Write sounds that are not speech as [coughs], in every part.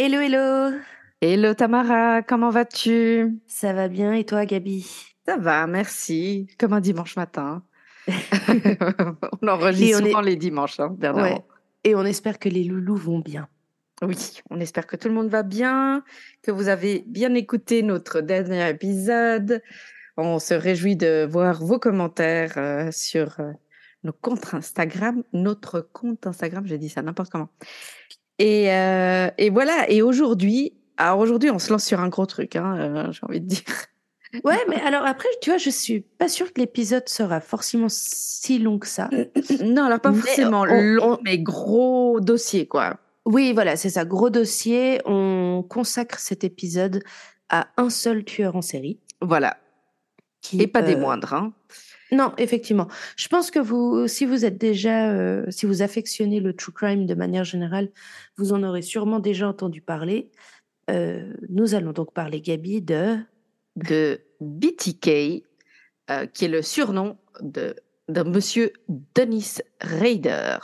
Hello, hello Hello Tamara, comment vas-tu? Ça va bien et toi Gabi? Ça va, merci. Comme un dimanche matin. [laughs] [laughs] on enregistre souvent les dimanches, hein, ouais. Et on espère que les loulous vont bien. Oui, on espère que tout le monde va bien, que vous avez bien écouté notre dernier épisode. On se réjouit de voir vos commentaires euh, sur euh, nos comptes Instagram, notre compte Instagram, j'ai dit ça n'importe comment. Et, euh, et voilà, et aujourd'hui, alors aujourd'hui, on se lance sur un gros truc, hein, j'ai envie de dire. Ouais, mais alors après, tu vois, je suis pas sûre que l'épisode sera forcément si long que ça. Non, alors pas forcément long, mais gros dossier, quoi. Oui, voilà, c'est ça, gros dossier. On consacre cet épisode à un seul tueur en série. Voilà. Qui, Et pas des euh, moindres, hein. Non, effectivement. Je pense que vous, si vous êtes déjà, euh, si vous affectionnez le true crime de manière générale, vous en aurez sûrement déjà entendu parler. Euh, nous allons donc parler, Gabi, de de BTK, qui est le surnom de d'un monsieur Dennis Raider.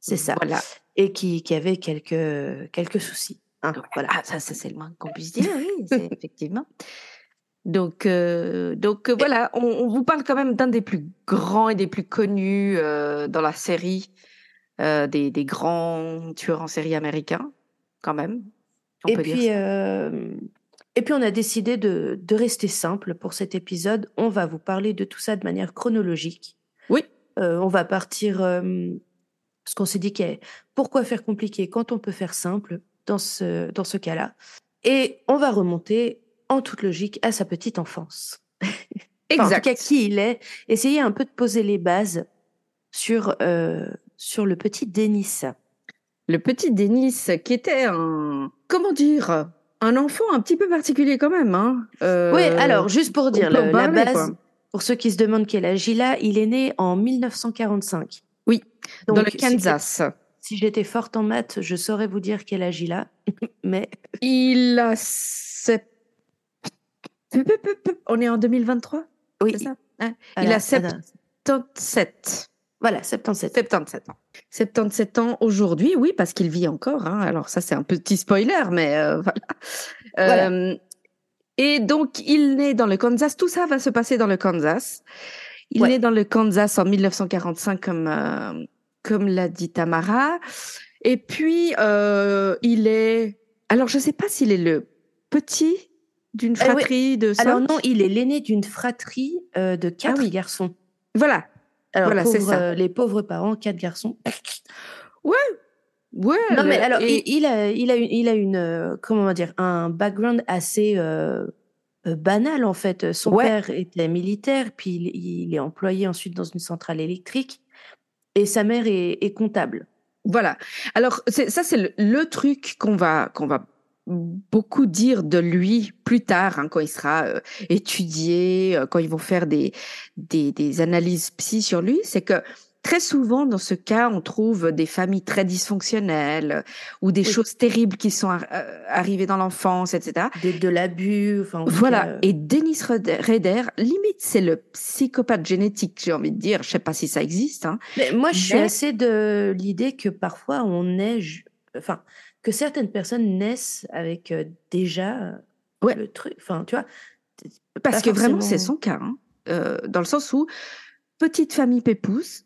C'est ça. Voilà et qui, qui avait quelques, quelques soucis. Hein, voilà. Ah, ça, ça c'est le moins qu'on puisse dire, oui, [laughs] effectivement. Donc, euh, donc euh, voilà, on, on, vous parle quand même d'un des plus grands et des plus connus euh, dans la série, des, des, grands tueurs en série américains, quand même. On et, peut puis, dire et puis, on a décidé de, de rester simple pour cet épisode. On va vous parler de tout ça de manière chronologique. Oui. on va partir parce qu'on s'est dit, pourquoi faire compliqué quand on peut faire simple dans ce, dans ce cas-là Et on va remonter en toute logique à sa petite enfance. [laughs] exact. en qui il est. Essayer un peu de poser les bases sur, euh, sur le petit Denis. Le petit Denis, qui était un, comment dire, un enfant un petit peu particulier quand même. Hein euh, oui, alors juste pour dire la, base, pour ceux qui se demandent quel âge il a, il est né en 1945. Oui, dans le Kansas. Si, j'étais forte en maths, je saurais vous dire quel âge il a. [laughs] Mais il a On est en 2023 Oui. Ça? Hein il a 77. Voilà, 77. 77 ans. 77 ans aujourd'hui, oui, parce qu'il vit encore. Hein. Alors ça, c'est un petit spoiler, mais euh, [laughs] voilà. Euh, et donc, il naît dans le Kansas. Tout ça va se passer dans le Kansas. Il né dans le Kansas en 1945, comme euh, comme l'a dit Tamara. Et puis il est. Alors je ne sais pas s'il est le petit d'une euh, fratrie de. Alors non, il est l'aîné d'une fratrie euh, de quatre ah garçons. Voilà. Alors voilà, ça. les pauvres parents, quatre garçons. Ouais. Ouais. Non mais alors il, a il a il a une comment on va dire un background assez euh, banal en fait. Son père était militaire, puis il, est employé ensuite dans une centrale électrique, et sa mère est, comptable. Voilà. Alors ça, c'est le, truc qu'on va qu'on va beaucoup dire de lui plus tard, hein, quand il sera euh, étudié, euh, quand ils vont faire des, des, des analyses psy sur lui, c'est que Très souvent, dans ce cas, on trouve des familles très dysfonctionnelles ou des choses terribles qui sont euh, arrivées dans l'enfance, etc. De, l'abus. Enfin, voilà. Euh, Et Dennis Rader, limite, c'est le psychopathe génétique, j'ai envie de dire. Je sais pas si ça existe. Hein. Mais moi, je suis assez de l'idée que parfois on est, enfin, que certaines personnes naissent avec euh, déjà le truc. Enfin, tu vois. Parce que vraiment, c'est son cas. Hein. dans le sens où petite famille pépouze,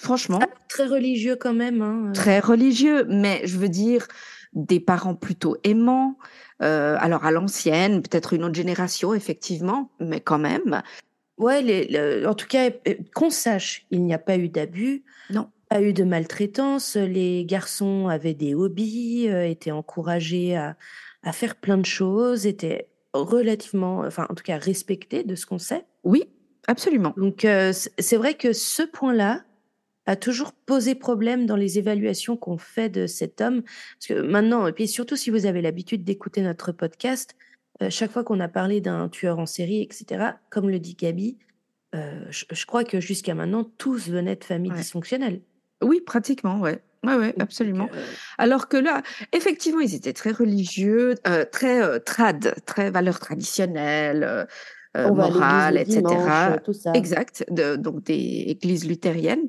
Franchement. Ah, très religieux quand même. Hein. Euh. Très religieux, mais je veux dire des parents plutôt aimants. Euh, alors à l'ancienne, peut-être une autre génération, effectivement, mais quand même. Ouais, les, en tout cas, euh, qu'on sache, il n'y a pas eu d'abus. Non. Pas eu de maltraitance. Les garçons avaient des hobbies, étaient encouragés à, à faire plein de choses, étaient relativement, enfin en tout cas respectés de ce qu'on sait. Oui, absolument. Donc c'est vrai que ce point-là, a toujours posé problème dans les évaluations qu'on fait de cet homme. Parce que maintenant, et puis surtout si vous avez l'habitude d'écouter notre podcast, euh, chaque fois qu'on a parlé d'un tueur en série, etc., comme le dit Gabi, euh, je, crois que jusqu'à maintenant, tous venaient de familles dysfonctionnelles. Oui, pratiquement, ouais. Ouais, ouais, absolument. Euh, Alors que là, effectivement, ils étaient très religieux, très trad, très valeurs traditionnelles, morales, etc. Exact, donc des églises luthériennes.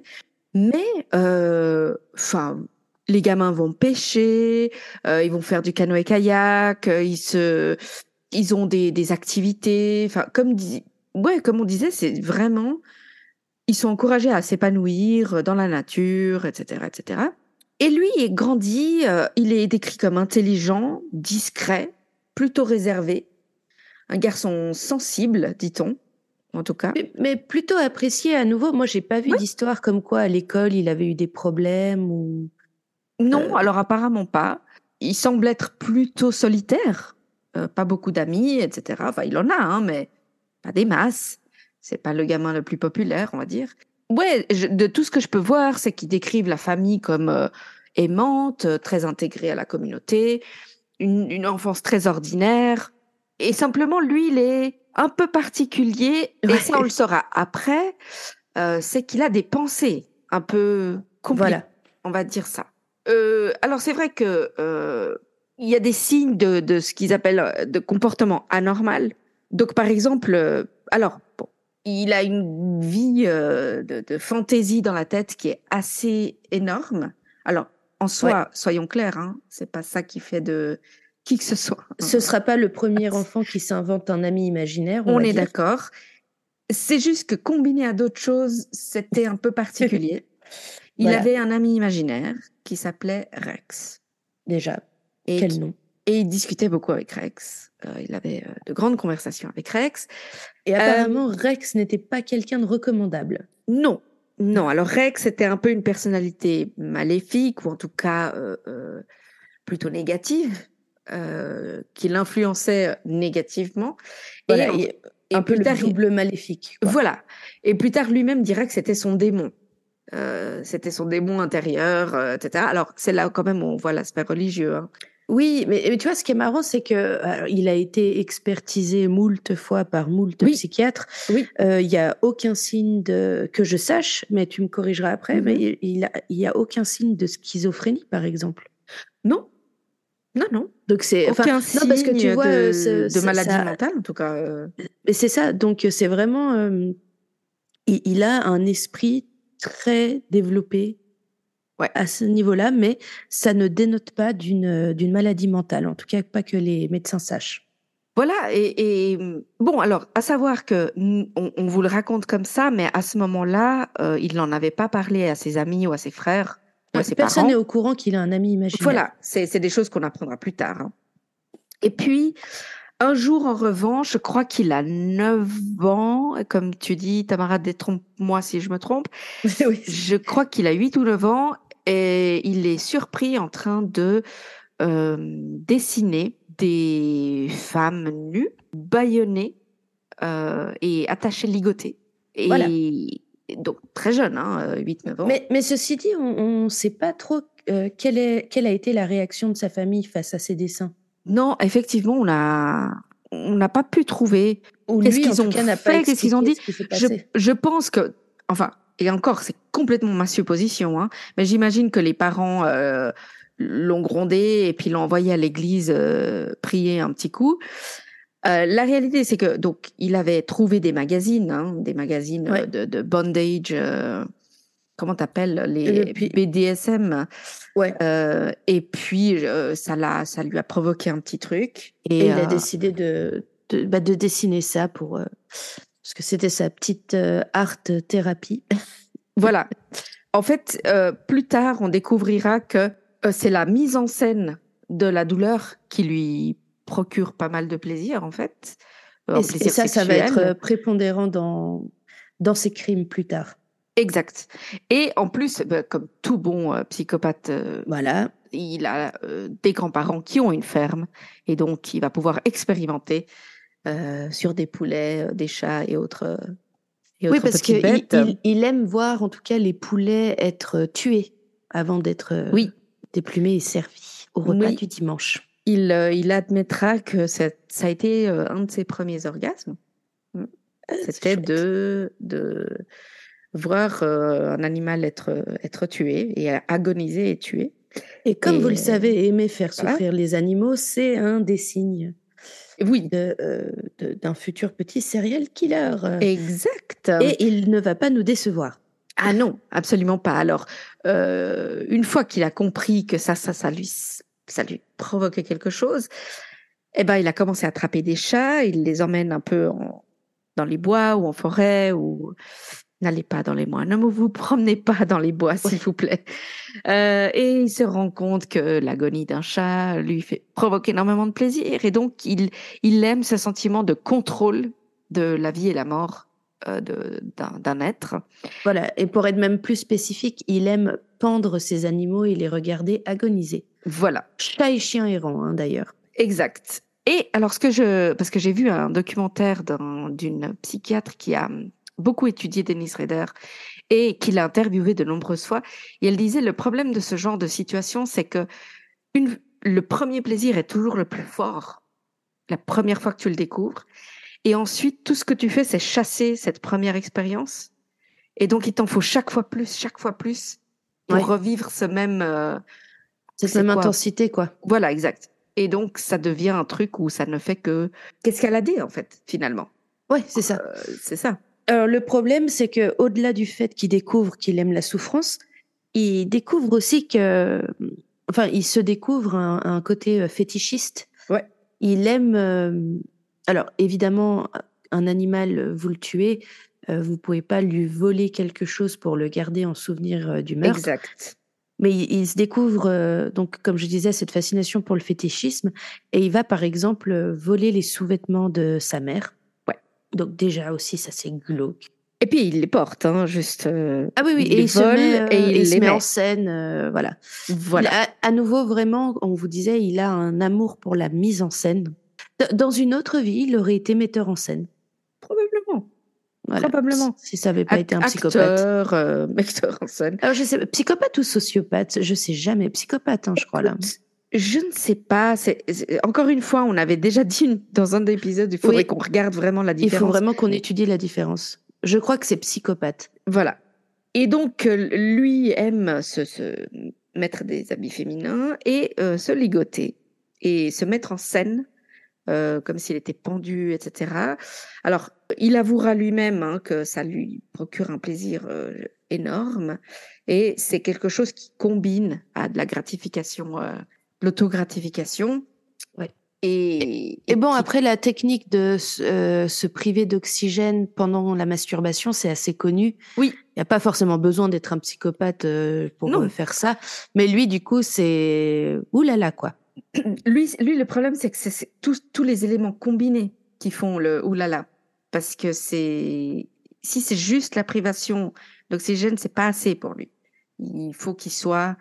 Mais, enfin, les gamins vont pêcher, ils vont faire du canoë-kayak, ils se, ils ont des, des activités. Enfin, comme ouais, comme on disait, c'est vraiment, ils sont encouragés à s'épanouir dans la nature, etc., etc. Et lui est grandi, euh, il est décrit comme intelligent, discret, plutôt réservé, un garçon sensible, dit-on, en tout cas. Mais, plutôt apprécié à nouveau. Moi, j'ai pas vu d'histoire comme quoi à l'école il avait eu des problèmes ou. Non, euh. alors apparemment pas. Il semble être plutôt solitaire, euh, pas beaucoup d'amis, etc. Enfin, il en a, hein, mais pas des masses. C'est pas le gamin le plus populaire, on va dire. Ouais, de tout ce que je peux voir, c'est qu'ils décrivent la famille comme euh, aimante, euh, très intégrée à la communauté, une, enfance très ordinaire. Et simplement, lui, il est un peu particulier, et ça, on le saura après, c'est qu'il a des pensées un peu compliquées. Voilà. On va dire ça. alors, c'est vrai que il y a des signes de, de ce qu'ils appellent euh, de comportement anormal. Donc, par exemple, euh, alors, bon, il a une vie euh, de, de, fantaisie dans la tête qui est assez énorme. Alors, en soi, soyons clairs, hein, c'est pas ça qui fait de qui que ce soit. Ce sera pas le premier enfant qui s'invente un ami imaginaire. On, est d'accord. C'est juste que combiné à d'autres choses, c'était un peu particulier. [laughs] il avait un ami imaginaire qui s'appelait Rex. Déjà. Et Quel nom Et il discutait beaucoup avec Rex. Euh, il avait euh, de grandes conversations avec Rex. Et apparemment, euh, Rex n'était pas quelqu'un de recommandable. Non, non. Alors Rex était un peu une personnalité maléfique ou en tout cas plutôt négative, qui l'influençait négativement. Voilà, et, un peu le double maléfique. Voilà. Et plus tard, lui-même dirait que c'était son démon. c'était son démon intérieur, etc. Alors c'est là quand même où on voit l'aspect religieux. Hein. Oui, mais, tu vois, ce qui est marrant, c'est que il a été expertisé moult fois par moult psychiatres. Oui. Euh, il n'y a aucun signe de que je sache, mais tu me corrigeras après. Mais mm-hmm. il, a, il y a aucun signe de schizophrénie, par exemple. Non. Non, non. Donc c'est aucun signe parce que tu vois, de, de maladie mentale, en tout cas. Euh. Mais c'est ça. Donc c'est vraiment, euh, il, il, a un esprit très développé, ouais. à ce niveau-là, mais ça ne dénote pas d'une euh, d'une maladie mentale, en tout cas pas que les médecins sachent. Voilà, et, bon, alors, à savoir que on, vous le raconte comme ça, mais à ce moment-là, euh, il n'en avait pas parlé à ses amis ou à ses frères. Ou à ses Personne n'est au courant qu'il a un ami imaginaire. Voilà, c'est des choses qu'on apprendra plus tard. Hein. Et puis, un jour, en revanche, je crois qu'il a 9 ans, comme tu dis, Tamara, détrompe-moi si je me trompe. [laughs] oui. Je crois qu'il a 8 ou 9 ans et il est surpris en train de euh, dessiner des femmes nues, bâillonnées euh, et attachées ligotées. Et voilà. donc très jeune, hein, 8-9 ans. Mais, mais, ceci dit, on ne sait pas trop euh, quelle, est, quelle a été la réaction de sa famille face à ces dessins. Non, effectivement, on a on n'a pas pu trouver qu'est-ce qu'ils ont fait, qu'est-ce qu'ils ont dit. Je, je, pense que, enfin, et encore, c'est complètement ma supposition, hein, mais j'imagine que les parents euh, l'ont grondé et puis l'ont envoyé à l'église euh, prier un petit coup. Euh, la réalité, c'est que donc il avait trouvé des magazines, hein, des magazines de, de, bondage, comment t'appelles les BDSM. Ouais. Euh, et puis ça l'a, ça lui a provoqué un petit truc. Et, il a décidé de de, bah, de dessiner ça pour parce que c'était sa petite euh, art thérapie. [laughs] voilà. En fait, euh, plus tard, on découvrira que euh, c'est la mise en scène de la douleur qui lui procure pas mal de plaisir, en fait. Et, ça, ça va être prépondérant dans, dans ses crimes plus tard. Exact. Et en plus, bah, comme tout bon psychopathe, voilà, il a des grands-parents qui ont une ferme et donc il va pouvoir expérimenter euh, sur des poulets, euh, des chats et autres, et Oui, autres parce qu'il il, il aime voir en tout cas les poulets être tués avant d'être euh, Oui. déplumés et servis au repas Oui. du dimanche. Il, euh, il admettra que ça, ça a été euh, un de ses premiers orgasmes. Ah, c'est C'était de, de voir euh, un animal être, être tué et agoniser et tué. Et comme Et, vous le euh, savez, aimer faire voilà. souffrir les animaux, c'est un des signes Oui, euh, d'un futur petit serial killer. exact. Et il ne va pas nous décevoir. Ah non, absolument pas. Alors, euh, une fois qu'il a compris que ça, ça, ça lui, ça lui provoquait quelque chose, eh ben, il a commencé à attraper des chats. Il les emmène un peu en- dans les bois ou en forêt ou n'allez pas dans les bois. Ne vous promenez pas dans les bois, s'il vous plaît. Euh, et il se rend compte que l'agonie d'un chat lui fait provoque énormément de plaisir et donc il, il aime ce sentiment de contrôle de la vie et la mort euh, d'un être. Voilà. Et pour être même plus spécifique, il aime pendre ses animaux et les regarder agoniser. Voilà. Chat et chien errant, hein, d'ailleurs. Exact. Et alors, ce que je, parce que j'ai vu un documentaire d'un- d'une psychiatre qui a beaucoup étudié Denise Rader et qui l'a interviewé de nombreuses fois, et elle disait le problème de ce genre de situation, c'est que une, le premier plaisir est toujours le plus fort, la première fois que tu le découvres, et ensuite tout ce que tu fais, c'est chasser cette première expérience, et donc il t'en faut chaque fois plus, chaque fois plus pour Ouais. revivre ce même. euh, Cette même quoi intensité, quoi. voilà, exact. Et donc, ça devient un truc où ça ne fait que qu'escalader, en fait, finalement? Ouais, c'est ça. Euh, c'est ça. Alors, le problème, c'est que au-delà du fait qu'il découvre qu'il aime la souffrance, il découvre aussi que, enfin, il se découvre un, un côté euh, fétichiste. Ouais. Il aime. euh, alors, évidemment, un animal, euh, vous le tuez, euh, vous pouvez pas lui voler quelque chose pour le garder en souvenir du meurtre. Exact. Mais il, il se découvre, donc, comme je disais, cette fascination pour le fétichisme. Et il va, par exemple, voler les sous-vêtements de sa mère. Donc, déjà aussi, ça, c'est glauque. Et puis, il les porte, hein, juste. euh, Ah oui, oui, il et les il vole met, euh, et il il se les met met. en scène, euh, voilà. Voilà. À nouveau, vraiment, on vous disait, il a un amour pour la mise en scène. Dans une autre vie, il aurait été metteur en scène. Probablement. Voilà. Probablement. Si ça avait pas été un psychopathe. Acteur, [laughs] acteur en scène. Alors, je sais, psychopathe ou sociopathe, je sais jamais. Psychopathe, hein, je crois, là. Je ne sais pas. c'est- Encore une fois, on avait déjà dit une- dans un des épisodes, il faudrait Oui. qu'on regarde vraiment la Il différence. faut vraiment qu'on étudie la différence. Je crois que c'est psychopathe. Voilà. Et donc, euh, lui aime se, se mettre des habits féminins et euh, se ligoter et se mettre en scène euh, comme s'il était pendu, etc. Alors, il avouera lui-même hein, que ça lui procure un plaisir euh, énorme et c'est quelque chose qui combine à de la gratification, euh, l'autogratification. Ouais. Et, Et bon, après, la technique de euh, se priver d'oxygène pendant la masturbation, c'est assez connu. Oui. Il n'y a pas forcément besoin d'être un psychopathe euh, pour Non. euh, faire ça. Mais lui, du coup, c'est... Là là, quoi. [clears throat] Lui, lui, le problème, c'est que c'est- tous, tous les éléments combinés qui font le oulala. Parce que c'est. Si c'est juste la privation d'oxygène, c'est pas assez pour lui. Il faut qu'il soit.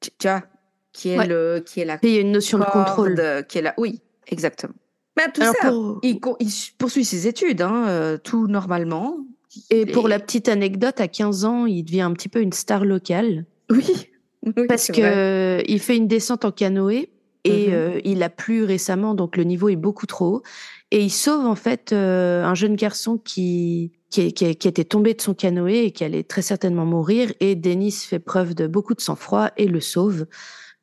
Tu vois, qui est Ouais. le. Qui est la. Il y a une notion de contrôle. Qui est la. Oui, exactement. Mais tout Alors, ça, pour- il, poursuit ses études, hein, euh, tout normalement. Et pour la petite anecdote, à 15 ans, il devient un petit peu une star locale. [laughs] Oui. oui, Parce que vrai. il fait une descente en canoë et Mhm. euh, il a plu récemment, donc le niveau est beaucoup trop haut. Et il sauve en fait euh, un jeune garçon qui qui, qui, qui était tombé de son canoë et qui allait très certainement mourir. Et Denis fait preuve de beaucoup de sang-froid et le sauve.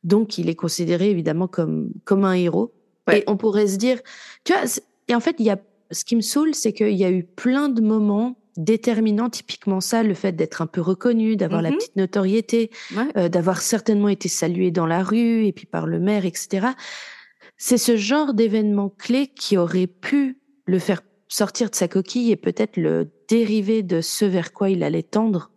Donc il est considéré évidemment comme comme un héros. Ouais. Et on pourrait se dire, tu vois, et en fait il y a ce qui me saoule, c'est qu'il y a eu plein de moments déterminants, typiquement ça, le fait d'être un peu reconnu, d'avoir la Mhm. petite notoriété, Ouais. euh, d'avoir certainement été salué dans la rue et puis par le maire, etc. C'est ce genre d'événement clé qui aurait pu le faire sortir de sa coquille et peut-être le dériver de ce vers quoi il allait tendre.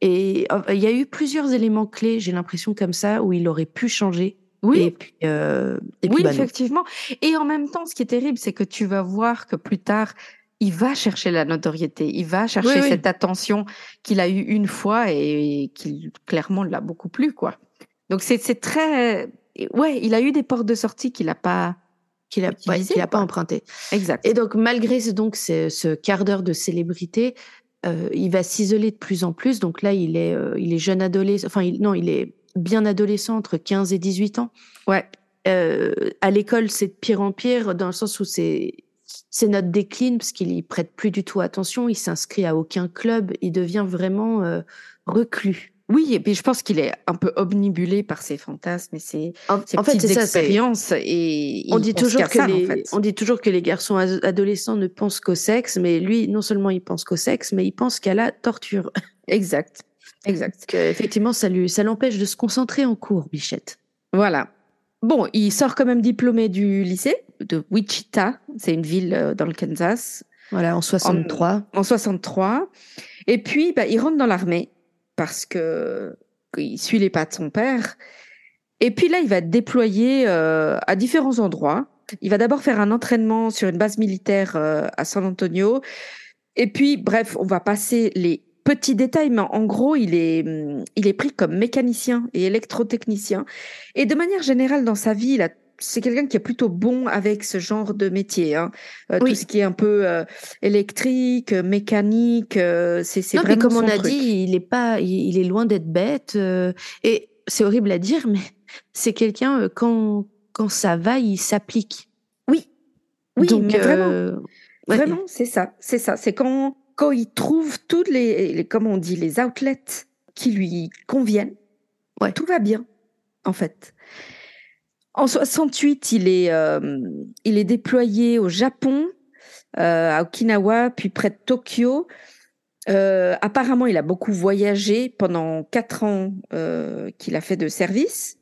Et euh, il y a eu plusieurs éléments clés, j'ai l'impression comme ça, où il aurait pu changer. Oui. Et puis, euh, et puis oui, bah effectivement. Et en même temps, ce qui est terrible, c'est que tu vas voir que plus tard, il va chercher la notoriété, il va chercher Oui, oui. cette attention qu'il a eue une fois et qui clairement l'a beaucoup plu, quoi. Donc c'est très, ouais, il a eu des portes de sortie qu'il a pas qu'il a, qu'il a pas emprunté. Exact. Et donc, malgré donc, ce, ce quart d'heure de célébrité, euh, il va s'isoler de plus en plus. Donc là, il est, euh, il est jeune adolescent. Enfin, il, non, il est bien adolescent, entre 15 et 18 ans. Ouais. Euh, à l'école, c'est de pire en pire, dans le sens où c'est c'est notre décline, parce qu'il y prête plus du tout attention, il s'inscrit à aucun club, il devient vraiment euh, reclus. Oui, et puis je pense qu'il est un peu omnibulé par ses fantasmes et ses, En, ses en fait, petites c'est ça. expériences. Et On dit toujours que ça, les, en fait. on dit toujours que les garçons ad- adolescents ne pensent qu'au sexe, mais lui, non seulement il pense qu'au sexe, mais il pense qu'à la torture. [laughs] Exact. Exact. Que, effectivement, ça lui, ça l'empêche de se concentrer en cours, Bichette. Voilà. Bon, il sort quand même diplômé du lycée de Wichita. C'est une ville euh, dans le Kansas. Voilà, en 63. en 63. Et puis, bah, il rentre dans l'armée parce que il suit les pas de son père. Et puis là, il va déployé euh, à différents endroits. Il va d'abord faire un entraînement sur une base militaire euh, à San Antonio. Et puis, bref, on va passer les petits détails, mais en gros, il est, il est pris comme mécanicien et électrotechnicien. Et de manière générale, dans sa vie, il a c'est quelqu'un qui est plutôt bon avec ce genre de métier. Hein. Euh, Oui. Tout ce qui est un peu euh, électrique, euh, mécanique, euh, c'est c'est Non, mais vraiment comme on a truc. dit, il est pas, il, il est loin d'être bête. et c'est horrible à dire, mais [laughs] c'est quelqu'un quand quand ça va, il s'applique. Oui, oui, Donc, mais vraiment, ouais. vraiment, c'est ça, c'est ça. C'est quand quand il trouve toutes les, les comment on dit, les outlets qui lui conviennent. Ouais. Tout va bien, en fait. En 68, il est euh, il est déployé au Japon, euh, à Okinawa, puis près de Tokyo. Euh, apparemment, il a beaucoup voyagé pendant quatre ans qu'il a fait de service.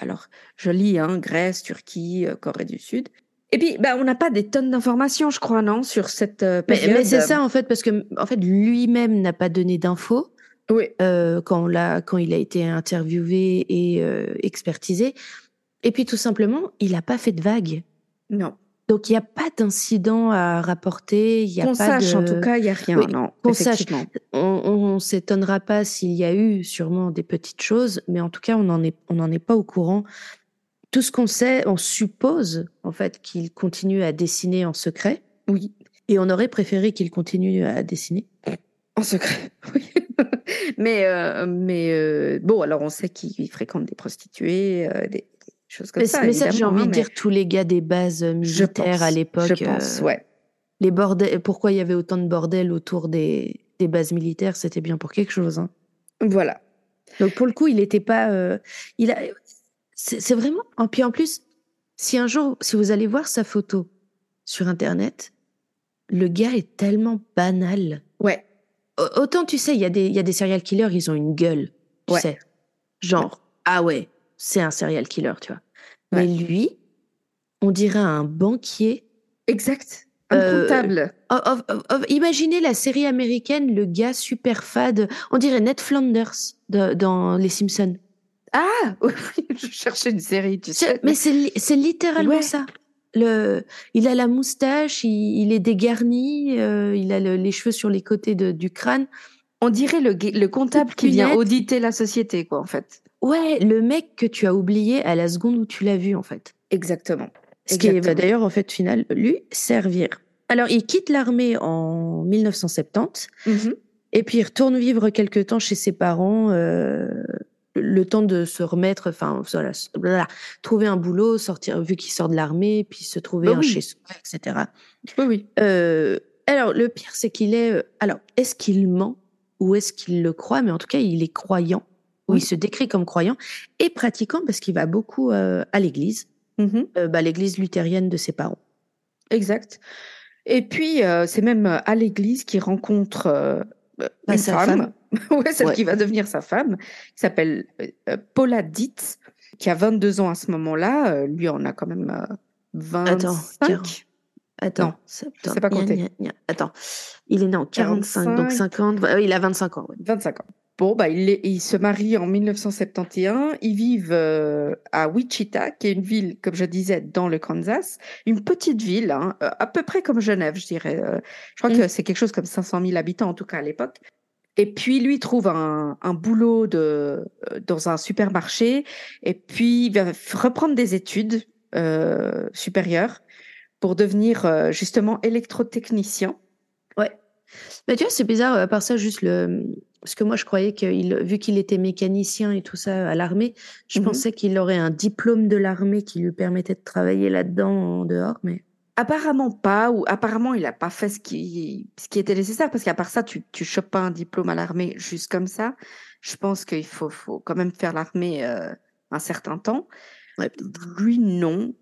Alors, je lis, hein, Grèce, Turquie, Corée du Sud. Et puis, bah, on n'a pas des tonnes d'informations, je crois, non, sur cette Mais, période. mais c'est ça en fait parce que en fait lui-même n'a pas donné d'infos Oui. quand on l'a quand il a été interviewé et expertisé. Et puis tout simplement, il n'a pas fait de vagues. Non. Donc il n'y a pas d'incident à rapporter. Il y a Qu'on pas sache, de... en tout cas, il n'y a rien, Oui, non. qu'on sache. on, on s'étonnera pas s'il y a eu sûrement des petites choses, mais en tout cas, on n'en est, on est pas au courant. Tout ce qu'on sait, on suppose en fait qu'il continue à dessiner en secret, Oui. et on aurait préféré qu'il continue à dessiner. En secret, [laughs] oui. mais euh, mais euh, bon, alors on sait qu'il fréquente des prostituées, euh, des, des choses comme Mais, ça. mais ça, j'ai envie hein, de mais dire tous les gars des bases je militaires pense, à l'époque. Je pense, euh, ouais. Les bordels, pourquoi il y avait autant de bordel autour des, des bases militaires, c'était bien pour quelque chose. Hein. Voilà. Donc pour le coup, il n'était pas. euh, il a. C'est vraiment. Et puis en plus, si un jour, si vous allez voir sa photo sur internet, le gars est tellement banal. Ouais. Au- Autant tu sais, il y a des, il y a des serial killers, ils ont une gueule, tu Ouais. sais, genre ah ouais, c'est un serial killer, tu vois. Ouais. Mais lui, on dirait un banquier. Exact. Un Euh, comptable. Imaginez la série américaine, le gars super fade, on dirait Ned Flanders de- dans Les Simpsons. Ah, [laughs] oui, je cherchais une série, tu sais. Mais c'est li- c'est littéralement Ouais. ça. Le, il a la moustache, il, il est dégarni, euh, il a le- les cheveux sur les côtés de- du crâne. On dirait le, le comptable qui vient auditer la société, quoi, en fait. Ouais, le mec que tu as oublié à la seconde où tu l'as vu, en fait. Exactement. Ce qui va Exactement. d'ailleurs, en fait, final, lui servir. Alors, il quitte l'armée en 1970. Mhm. Et puis il retourne vivre quelque temps chez ses parents, euh, le temps de se remettre, enfin voilà, trouver un boulot, sortir vu qu'il sort de l'armée, puis se trouver Bah un oui. chez soi, etc. Oui, oui. Euh, alors le pire c'est qu'il est, euh, alors est-ce qu'il ment ou est-ce qu'il le croit, mais en tout cas il est croyant Oui. il se décrit comme croyant et pratiquant parce qu'il va beaucoup euh, à l'église, Mhm. euh, bah, l'église luthérienne de ses parents. Exact. Et puis, euh, c'est même à l'église qu'il rencontre Bah, une sa femme, [laughs] ouais, celle Ouais. qui va devenir sa femme, qui s'appelle Paula Dietz, qui a 22 ans à ce moment-là. Lui en a quand même euh, 25. Attends. Attends, sais pas gna. Attends, il est né en 45, donc 45. 50. euh, il a 25 ans. ouais. 25 ans. Bon, bah, il, est- il se marie en 1971. Ils vivent euh, à Wichita, qui est une ville, comme je disais, dans le Kansas. Une petite ville, hein, euh, à peu près comme Genève, je dirais. Euh, je crois Mm. que c'est quelque chose comme 500 000 habitants, en tout cas à l'époque. Et puis, lui, trouve un, un boulot de, dans un supermarché. Et puis, il va reprendre des études. supérieure pour devenir justement électrotechnicien. Ouais. Mais tu vois, c'est bizarre, à part ça, juste le. Parce que moi, je croyais qu'il, vu qu'il était mécanicien et tout ça à l'armée, je mmh pensais qu'il aurait un diplôme de l'armée qui lui permettait de travailler là-dedans en dehors, mais. Apparemment pas, ou apparemment il n'a pas fait ce qui, ce qui était nécessaire, parce qu'à part ça, tu ne chopes pas un diplôme à l'armée juste comme ça. Je pense qu'il faut, faut quand même faire l'armée euh, un certain temps. Lui, non.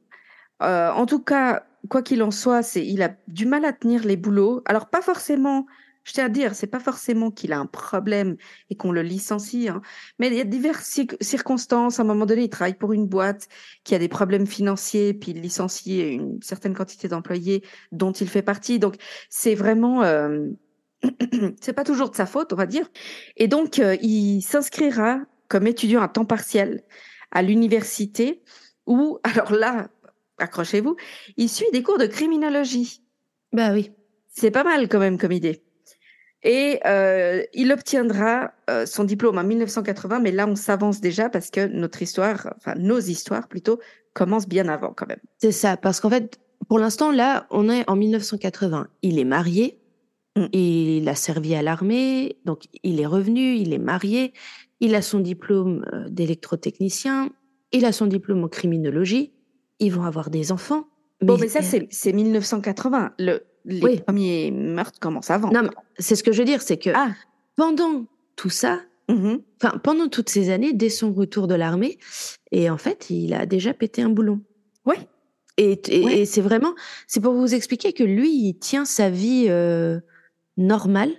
Euh, en tout cas, quoi qu'il en soit, c'est il a du mal à tenir les boulots. Alors pas forcément, je tiens à dire, c'est pas forcément qu'il a un problème et qu'on le licencie, hein, mais il y a diverses circonstances. À un moment donné, il travaille pour une boîte qui a des problèmes financiers, puis il licencie une certaine quantité d'employés dont il fait partie. Donc c'est vraiment euh, [clears throat] c'est pas toujours de sa faute, on va dire. Et donc euh, il s'inscrira comme étudiant à temps partiel à l'université où, [laughs] alors là, accrochez-vous, il suit des cours de criminologie. Bah oui. C'est pas mal quand même comme idée. Et euh, il obtiendra euh, son diplôme en 1980, mais là on s'avance déjà parce que notre histoire, enfin nos histoires plutôt, commencent bien avant quand même. C'est ça, parce qu'en fait, pour l'instant là, on est en 1980. Il est marié, mm. il a servi à l'armée, donc il est revenu, il est marié, il a son diplôme euh, d'électrotechnicien, il a son diplôme en criminologie ils vont avoir des enfants. Mais bon, mais ça, c'est 1980. Le, les premiers meurtres commencent avant. Non, c'est ce que je veux dire, c'est que ah. pendant tout ça, mm-hmm. enfin, pendant toutes ces années, dès son retour de l'armée, et en fait, il a déjà pété un boulon. Oui. Et, et, c'est vraiment, c'est pour vous expliquer que lui, il tient sa vie euh, normale,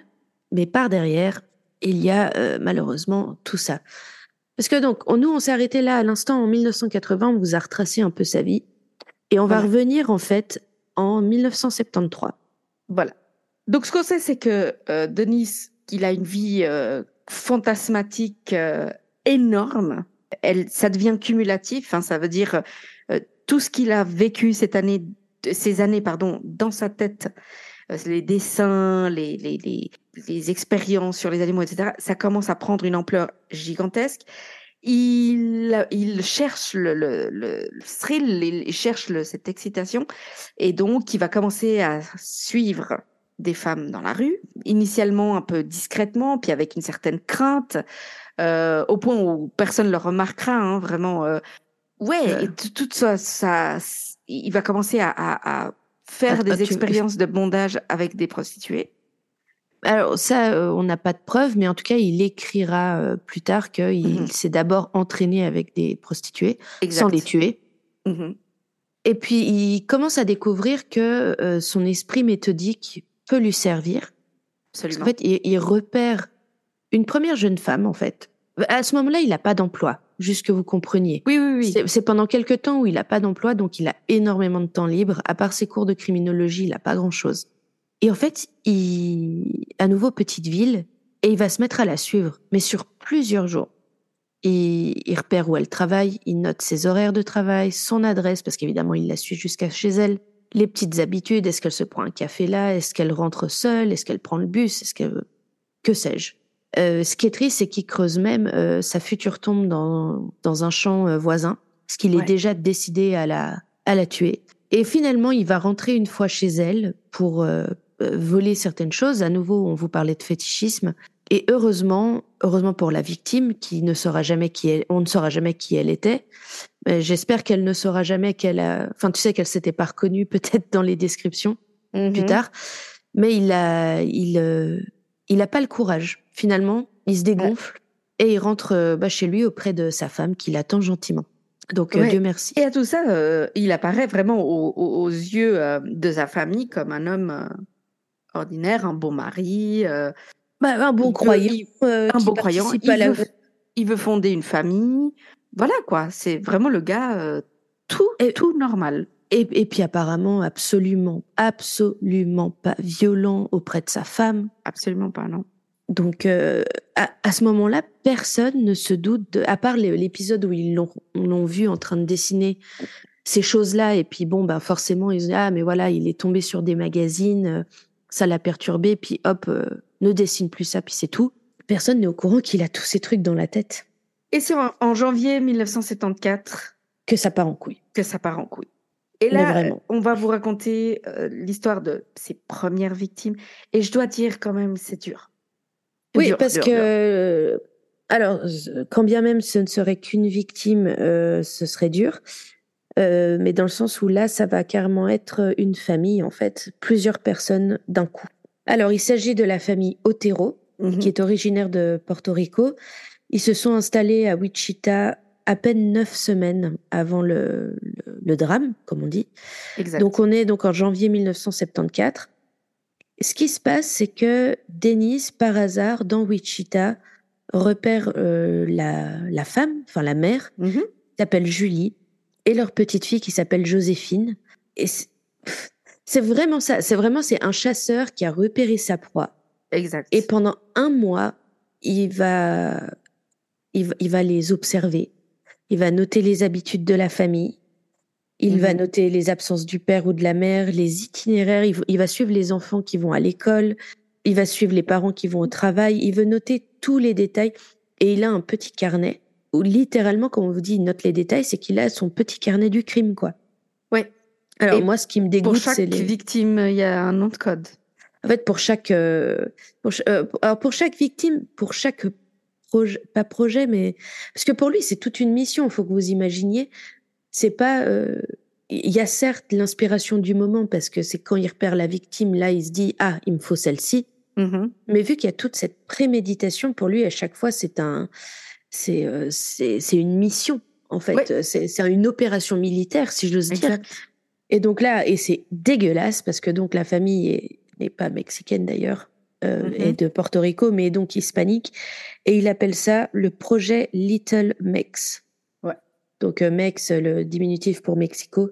mais par derrière, il y a euh, malheureusement tout ça. Parce que donc, nous, on s'est arrêté là à l'instant en 1980, on vous a retracé un peu sa vie. Et on va revenir en fait en 1973. Voilà. Donc ce qu'on sait, c'est que euh, Denis, il a une vie euh, fantasmatique euh, énorme. Elle, ça devient cumulatif. Hein, ça veut dire euh, tout ce qu'il a vécu cette année, ces années, pardon, dans sa tête, les dessins, les, les, les, les expériences sur les animaux, etc., ça commence à prendre une ampleur gigantesque. Il, il cherche le, le, le thrill, il cherche le, cette excitation, et donc il va commencer à suivre des femmes dans la rue, initialement un peu discrètement, puis avec une certaine crainte, euh, au point où personne ne le remarquera, hein, vraiment. Euh, ouais, et tout ça, ça, il va commencer à, à, à faire des expériences de bondage avec des prostituées. Alors ça, euh, on n'a pas de preuves, mais en tout cas, il écrira euh, plus tard qu'il mmh s'est d'abord entraîné avec des prostituées sans les tuer. Mmh Et puis, il commence à découvrir que euh, son esprit méthodique peut lui servir. Absolument. En fait, il, repère une première jeune femme, en fait. À ce moment-là, il n'a pas d'emploi, juste que vous compreniez. Oui, oui, oui. C'est pendant quelques temps où il n'a pas d'emploi, donc il a énormément de temps libre. À part ses cours de criminologie, il n'a pas grand-chose. Et en fait, il, à nouveau petite ville, et il va se mettre à la suivre, mais sur plusieurs jours. Il repère où elle travaille, il note ses horaires de travail, son adresse, parce qu'évidemment, il la suit jusqu'à chez elle, les petites habitudes, est-ce qu'elle se prend un café là, est-ce qu'elle rentre seule, est-ce qu'elle prend le bus, est-ce qu'elle... Que sais-je? Euh, Ce qui est triste, c'est qu'il creuse même euh, sa future tombe dans, dans un champ euh, voisin, parce qu'il est déjà décidé à la, à la tuer. Et finalement, il va rentrer une fois chez elle pour, voler certaines choses. À nouveau, on vous parlait de fétichisme. Et heureusement, heureusement pour la victime, qui ne saura jamais qui elle, on ne saura jamais qui elle était. J'espère qu'elle ne saura jamais qu'elle a, enfin, tu sais qu'elle s'était pas reconnue [laughs] peut-être dans les descriptions plus mhm. tard. Mais il a, il, euh, il a pas le courage. Finalement, il se dégonfle et il rentre euh, bah, chez lui auprès de sa femme qui l'attend gentiment. Donc Dieu merci. Et à tout ça, il apparaît vraiment aux, yeux de sa famille comme un homme ordinaire, un bon mari, euh, bah, un bon croyant, euh, un bon croyant. Il, veut, fonder une famille. Voilà quoi, c'est vraiment le gars euh, tout, et, tout normal. Et, et, puis apparemment absolument, absolument pas violent auprès de sa femme. Absolument pas, non. Donc à, à, ce moment-là, personne ne se doute, de, à part l'épisode où ils l'ont vu en train de dessiner ces choses-là, et puis bon, ben forcément ils disent ah mais voilà, il est tombé sur des magazines ça l'a perturbé, puis hop, euh, ne dessine plus ça, puis c'est tout. Personne n'est au courant qu'il a tous ces trucs dans la tête. Et c'est en, janvier 1974 que ça part en couille. Que ça part en couille. Et là, on va vous raconter euh, l'histoire de ses premières victimes. Et je dois dire quand même, c'est dur. Oui, parce que, alors, quand bien même ce ne serait qu'une victime, euh, ce serait dur. Euh, mais dans le sens où là, ça va carrément être une famille, en fait, plusieurs personnes d'un coup. Alors, il s'agit de la famille Otero, mmh qui est originaire de Porto Rico. Ils se sont installés à Wichita à peine neuf semaines avant le, le, drame, comme on dit. Donc on est donc en janvier 1974. Ce qui se passe, c'est que Denise, par hasard, dans Wichita, repère euh, la, la, femme, enfin la mère, mm-hmm. qui s'appelle Julie, et leur petite fille qui s'appelle Joséphine. Et c'est vraiment ça. C'est vraiment c'est un chasseur qui a repéré sa proie. Exact. Et pendant un mois, il va, il il va les observer il va noter les habitudes de la famille. Il va mhm. noter les absences du père ou de la mère, les itinéraires. Il, va suivre les enfants qui vont à l'école. Il va suivre les parents qui vont au travail. Il veut noter tous les détails. Et il a un petit carnet où littéralement, quand on vous dit il note les détails, c'est qu'il a son petit carnet du crime, quoi. Oui. Alors moi, ce qui me dégoûte, c'est les... victime, il y a un nom de code. En fait, pour chaque, euh, pour, euh, alors pour chaque victime, pour chaque projet, pas projet, mais parce que pour lui, c'est toute une mission. Il faut que vous imaginiez. C'est pas. Euh, il y a certes l'inspiration du moment parce que c'est quand il repère la victime, là, il se dit ah, il me faut celle-ci. Mm-hmm. Mais vu qu'il y a toute cette préméditation, pour lui, à chaque fois, c'est un, c'est, euh, une mission en fait. C'est, c'est une opération militaire, si j'ose dire. Et donc là, et c'est dégueulasse parce que donc la famille n'est pas mexicaine d'ailleurs. Euh, et mm-hmm. de Porto Rico, mais donc hispanique. Et il appelle ça le projet Little Mex. Ouais. Donc euh, Mex, le diminutif pour Mexico.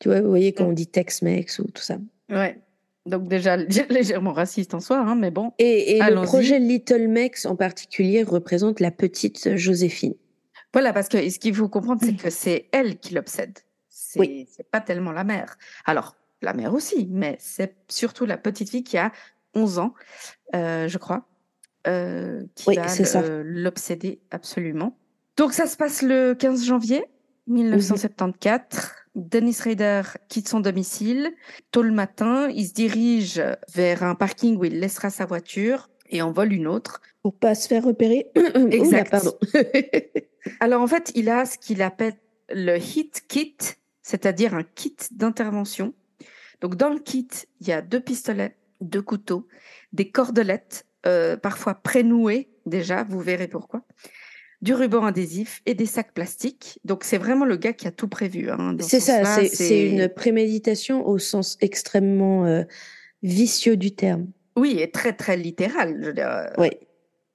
Tu vois, vous voyez quand mm. on dit Tex-Mex ou tout ça. Ouais. Donc déjà [laughs] légèrement raciste en soi, hein, mais bon. Et, et le projet Little Mex en particulier représente la petite Joséphine. Voilà, parce que ce qu'il faut comprendre, c'est que c'est elle qui l'obsède. C'est oui. pas tellement la mère. Alors, la mère aussi, mais c'est surtout la petite fille qui a 11 ans, euh, je crois, euh, qui va l'obséder absolument. Donc ça se passe le 15 janvier 1974. Dennis Rader quitte son domicile. Tôt le matin, il se dirige vers un parking où il laissera sa voiture et en vole une autre. Pour pas se faire repérer. [coughs] exact. pardon. [laughs] [laughs] Alors en fait, il a ce qu'il appelle le hit kit, c'est-à-dire un kit d'intervention. Donc dans le kit, il y a deux pistolets, deux couteaux, des cordelettes, euh, parfois prénouées déjà, vous verrez pourquoi, du ruban adhésif et des sacs plastiques. Donc c'est vraiment le gars qui a tout prévu. Hein, c'est ça, c'est une préméditation au sens extrêmement euh, vicieux du terme. Oui, et très très littéral. Je veux dire, euh, oui.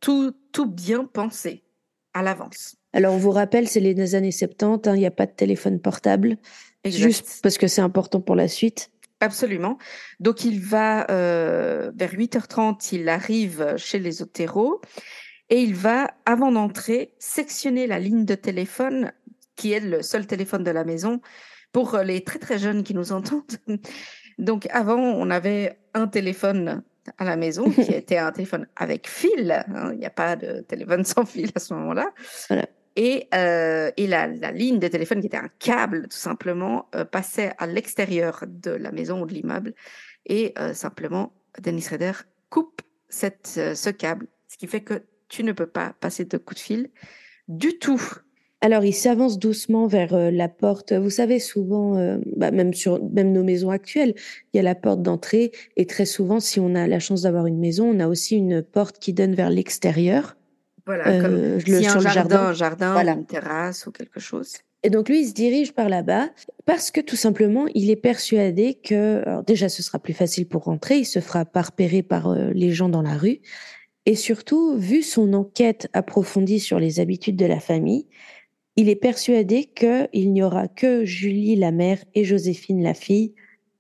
Tout, tout bien pensé à l'avance. Alors on vous rappelle, c'est les années 70, hein, il n'y a pas de téléphone portable. Juste parce que c'est important pour la suite. Absolument. Donc il va euh, vers 8h30, il arrive chez les Otero et il va, avant d'entrer, sectionner la ligne de téléphone qui est le seul téléphone de la maison pour les très très jeunes qui nous entendent. [laughs] Donc avant, on avait un téléphone à la maison qui [laughs] était un téléphone avec fil. Hein. Il n'y a pas de téléphone sans fil à ce moment-là. Voilà. Et, euh, et la, la, ligne de téléphone, qui était un câble tout simplement, euh, passait à l'extérieur de la maison ou de l'immeuble. Et euh, simplement, Dennis Rader coupe cette, ce câble, ce qui fait que tu ne peux pas passer de coup de fil du tout. Alors, il s'avance doucement vers la porte. Vous savez, souvent, bah, même sur même nos maisons actuelles, il y a la porte d'entrée. Et très souvent, si on a la chance d'avoir une maison, on a aussi une porte qui donne vers l'extérieur. Voilà, euh, comme le, si un jardin, un jardin, voilà. une terrasse ou quelque chose. Et donc lui, il se dirige par là-bas parce que tout simplement, il est persuadé que, alors déjà, ce sera plus facile pour rentrer, il se fera pas repérer par euh, les gens dans la rue. Et surtout, vu son enquête approfondie sur les habitudes de la famille, il est persuadé qu'il n'y aura que Julie la mère et Joséphine la fille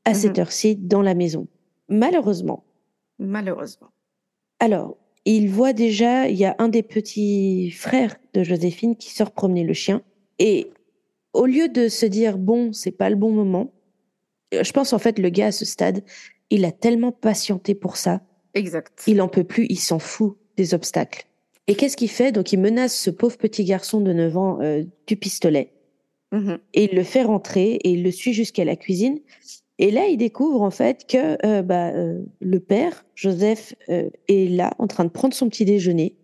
à mhm. cette heure-ci dans la maison. Malheureusement. Malheureusement. Alors, il voit déjà, il y a un des petits frères de Joséphine qui sort promener le chien. Et au lieu de se dire, bon, c'est pas le bon moment, je pense en fait, le gars à ce stade, il a tellement patienté pour ça. Exact. Il en peut plus, il s'en fout des obstacles. Et qu'est-ce qu'il fait? Donc il menace ce pauvre petit garçon de 9 ans euh, du pistolet. Mhm. et il le fait rentrer et il le suit jusqu'à la cuisine. Et là, il découvre en fait que euh, bah, euh, le père, Joseph, est là en train de prendre son petit déjeuner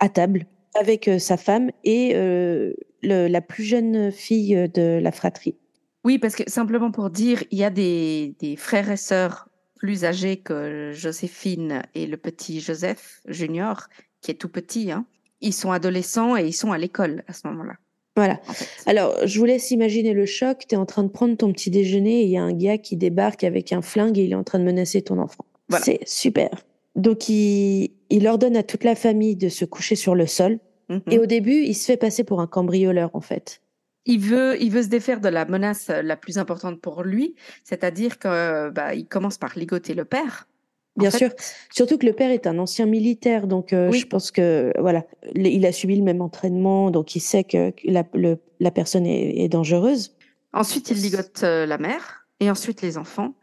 à table avec sa femme et le- la plus jeune fille de la fratrie. Oui, parce que simplement pour dire, il y a des, des frères et sœurs plus âgés que Joséphine et le petit Joseph Junior, qui est tout petit. Hein. Ils sont adolescents et ils sont à l'école à ce moment-là. Voilà. En fait. Alors, je vous laisse imaginer le choc. Tu es en train de prendre ton petit déjeuner et il y a un gars qui débarque avec un flingue et il est en train de menacer ton enfant. Voilà. C'est super. Donc, il, il ordonne à toute la famille de se coucher sur le sol. Mhm. Et au début, il se fait passer pour un cambrioleur, en fait. Il veut, il veut se défaire de la menace la plus importante pour lui, c'est-à-dire que bah, il commence par ligoter le père. En Bien fait, sûr. Surtout que le père est un ancien militaire, donc euh, Oui. je pense que voilà, il a subi le même entraînement, donc il sait que la, le- la personne est, est dangereuse. Ensuite, il ligote euh, la mère et ensuite les enfants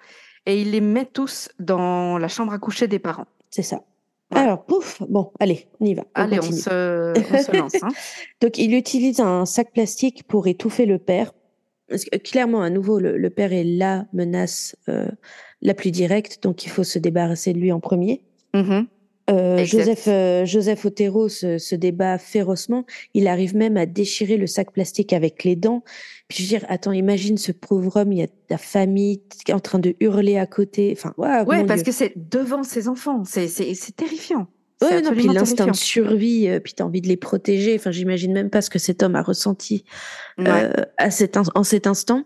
et il les met tous dans la chambre à coucher des parents. C'est ça. Alors, pouf, bon, allez, on y va. On Allez, on se, on se lance. Hein. [laughs] Donc, il utilise un sac plastique pour étouffer le père. Parce que, clairement, à nouveau, le, le père est la menace euh, la plus directe, donc il faut se débarrasser de lui en premier. Mhm. Euh. Joseph, euh, Joseph Otero se, se débat férocement. Il arrive même à déchirer le sac plastique avec les dents. Puis je veux dire, attends, imagine ce pauvre homme, il y a ta famille qui est en train de hurler à côté. Enfin, Ouais, parce Dieu. que c'est devant ses enfants. C'est, terrifiant. Ouais, non, puis l'instinct de survie, euh, puis t'as envie de les protéger. Enfin, j'imagine même pas ce que cet homme a ressenti Ouais. euh, à cet in- en cet instant.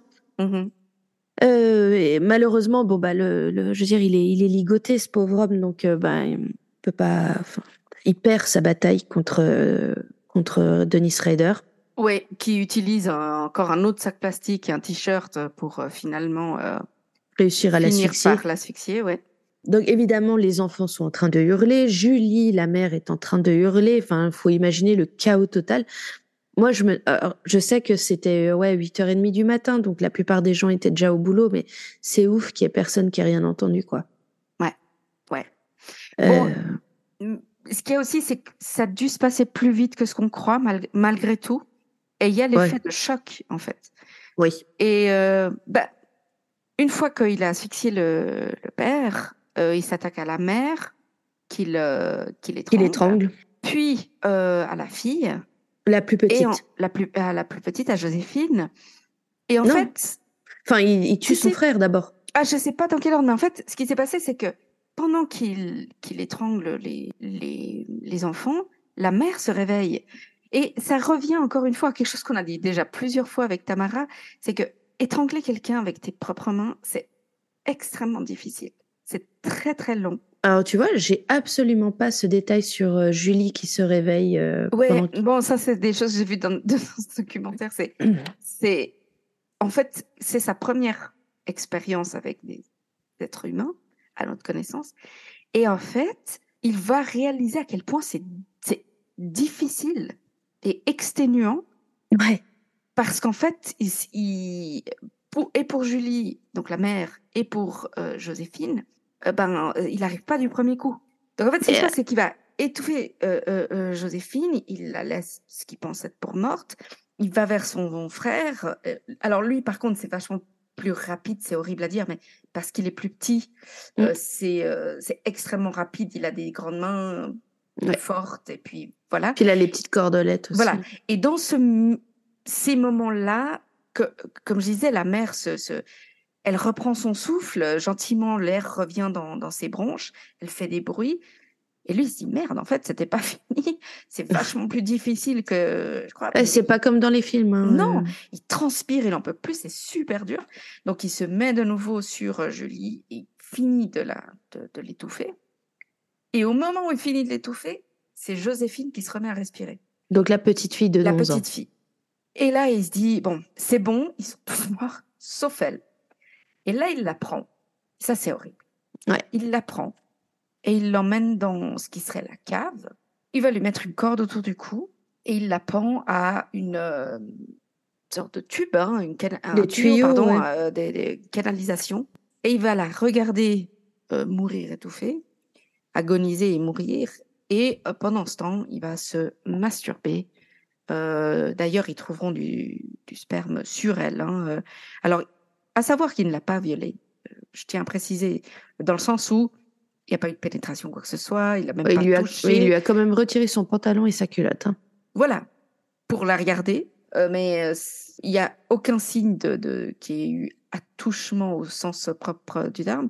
Euh, et malheureusement, bon bah le, le- je veux dire, il est, il est ligoté ce pauvre homme, donc bah, peut pas. enfin, il perd sa bataille contre euh, contre Dennis Rader. Ouais, qui utilise un- encore un autre sac plastique et un t-shirt pour euh, finalement euh, Réussir à finir l'asphyxier. l'asphyxier. Ouais. Donc évidemment, les enfants sont en train de hurler. Julie, la mère, est en train de hurler. Enfin, faut imaginer le chaos total. Moi, je me, alors, je sais que c'était euh, ouais 8h30 du matin, donc la plupart des gens étaient déjà au boulot, mais c'est ouf qu'il y ait personne qui ait rien entendu, quoi. Euh, Ce qu'il y a aussi, c'est que ça a dû se passer plus vite que ce qu'on croit, mal- malgré tout. Et il y a l'effet Ouais. de choc, en fait. oui. Et euh, bah, une fois qu'il a asphyxié le, le père, euh, il s'attaque à la mère, qu'il euh, qu'il étrangle, puis à la fille, La plus petite. et en- la, plus, à la plus petite, à Joséphine. Et en Non. fait, Enfin, il, il tue Tu son frère d'abord. ah, je sais pas dans quel ordre, mais en fait, ce qui s'est passé, c'est que pendant qu'il étrangle les, les, les enfants, la mère se réveille. Et ça revient encore une fois à quelque chose qu'on a dit déjà plusieurs fois avec Tamara, c'est que étrangler quelqu'un avec tes propres mains, c'est extrêmement difficile. C'est très très long. Alors, tu vois, j'ai absolument pas ce détail sur euh, Julie qui se réveille. euh, Ouais, pendant bon, ça c'est des choses que j'ai vues dans, [laughs] dans ce documentaire. C'est, c'est, en fait, c'est sa première expérience avec des êtres humains, à notre connaissance. Et en fait, il va réaliser à quel point c'est, difficile et exténuant Ouais. parce qu'en fait, il, il- pour, et pour Julie, donc la mère, et pour euh, Joséphine, euh, ben, euh, il n'arrive pas du premier coup. Donc en fait, ce qui se passe, c'est qu'il va étouffer euh, euh, euh, Joséphine, il la laisse, ce qu'il pense être pour morte, il va vers son frère. euh, alors lui, par contre, c'est vachement plus rapide, c'est horrible à dire, mais parce qu'il est plus petit, euh, Mm. c'est euh, c'est extrêmement rapide, il a des grandes mains très Ouais. fortes, et puis voilà. Puis il a les petites cordelettes aussi. Voilà. Et dans ce, ces moments-là, comme je disais, la mère se, se- elle reprend son souffle, gentiment, l'air revient dans, dans ses bronches, elle fait des bruits. Et lui, il se dit, merde, en fait, c'était pas [laughs] fini. C'est vachement plus difficile que, je crois. Eh, c'est pas comme dans les films. hein, Non. Il transpire, il en peut plus, c'est super dur. Donc, il se met de nouveau sur euh, Julie et finit de la, de, de l'étouffer. Et au moment où il finit de l'étouffer, c'est Joséphine qui se remet à respirer Donc la petite fille de la 11 ans. petite fille. Et là, il se dit, bon, c'est bon, ils sont tous morts, sauf elle. Et là, il la prend. Ça, c'est horrible. Ouais. Il la prend et il l'emmène dans ce qui serait la cave. Il va lui mettre une corde autour du cou et il la pend à une euh, sorte de tube, hein, une cana- un Des tuyau, tuyaux, pardon, ouais. euh, des, des canalisations. Et il va la regarder euh, mourir étouffée, agoniser et mourir. Et pendant ce temps, il va se masturber D'ailleurs, ils trouveront du, du, sperme sur elle. Hein. Alors, à savoir qu'il ne l'a pas violée. Je tiens à préciser, dans le sens où il n'y a pas eu de pénétration, quoi que ce soit. Il a même il pas lui a, touché. il lui a quand même retiré son pantalon et sa culotte. Hein. Voilà, pour la regarder. Euh, mais euh, il n'y a aucun signe de, de qu'il y ait eu attouchement au sens propre du terme.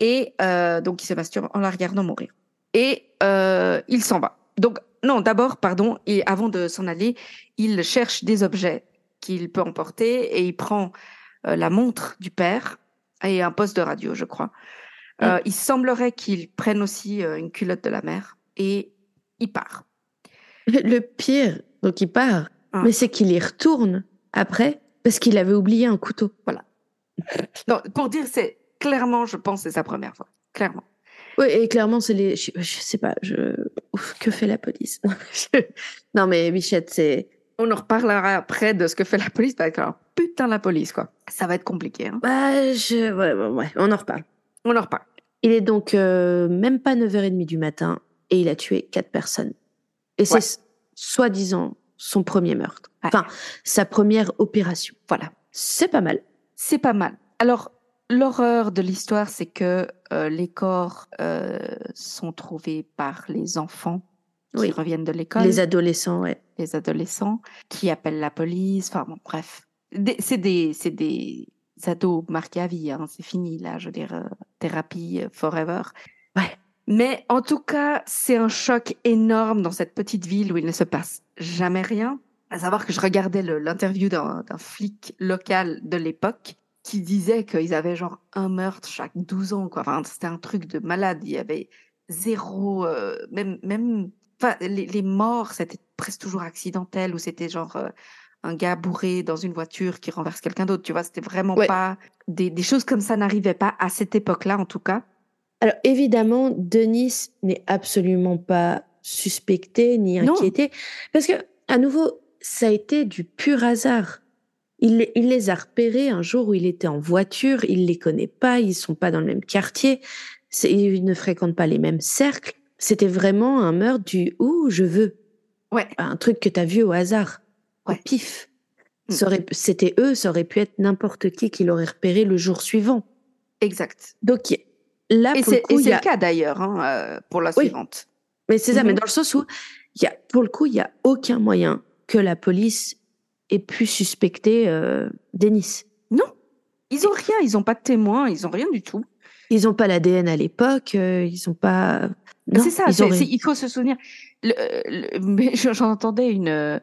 Et euh, donc, il se masturbe en la regardant mourir. Et euh, il s'en va. Donc, non, d'abord, pardon, et avant de s'en aller, il cherche des objets qu'il peut emporter et il prend la montre du père et un poste de radio, je crois. Euh, il semblerait qu'il prenne aussi euh, une culotte de la mère et il part. Le pire, donc il part, Ah. mais c'est qu'il y retourne après parce qu'il avait oublié un couteau. Non, pour dire, c'est clairement, je pense, c'est sa première fois. Clairement. Oui, et clairement, c'est les. Je, je sais pas, je. Ouf, que fait la police? Non, [laughs] mais Bichette, c'est. On en reparlera après de ce que fait la police, parce que alors, putain la police, quoi. Ça va être compliqué. Hein. Bah, je. Ouais, ouais, ouais, on en reparle. On en reparle. Il est donc euh, même pas 9h30 du matin et il a tué quatre personnes. Et c'est Ouais. soi-disant son premier meurtre. Ouais. Enfin, sa première opération. Voilà. C'est pas mal. C'est pas mal. Alors, l'horreur de l'histoire, c'est que euh, les corps euh, sont trouvés par les enfants qui Oui. reviennent de l'école, Les les, adolescents, ouais. adolescents, qui appellent la police. Enfin, bon, bref. C'est des, c'est des ados marqués à vie. Hein. C'est fini, là. Je veux dire, euh, thérapie euh, forever. Ouais. Mais en tout cas, c'est un choc énorme dans cette petite ville où il ne se passe jamais rien. À savoir que je regardais l'interview d'un flic local de l'époque qui disait qu'ils avaient genre un meurtre chaque 12 ans. Quoi. Enfin, c'était un truc de malade. Il y avait zéro, euh, même, même, enfin, les, morts, c'était presque toujours accidentel ou c'était genre un gars bourré dans une voiture qui renverse quelqu'un d'autre. Tu vois, c'était vraiment Ouais. pas des, des choses comme ça n'arrivaient pas à cette époque-là, en tout cas. Alors évidemment, Denis n'est absolument pas suspecté ni Non. inquiété parce que à nouveau, ça a été du pur hasard. Il, les- il les a repérés un jour où il était en voiture, il les connaît pas, ils sont pas dans le même quartier, ils ne fréquentent pas les mêmes cercles. C'était vraiment un meurtre du ouh, je veux, Ouais. un truc que tu as vu au hasard, au pif. Mm. C'était eux, ça aurait pu être n'importe qui qui l'aurait repéré le jour suivant. Exact. Donc là, Et le c'est y a... le cas d'ailleurs hein, euh, pour la Oui. suivante. Mais c'est ça, mais Mhm. dans le sens où, il y a, pour le coup, il y a aucun moyen que la police ait pu suspecter euh, Denis. Non, ils ont rien, ils ont pas de témoins, ils ont rien du tout. Ils n'ont pas l'ADN à l'époque, euh, ils n'ont pas. C'est ça, ils ont il faut se souvenir. Le- le- [laughs] mais je- j'en entendais une,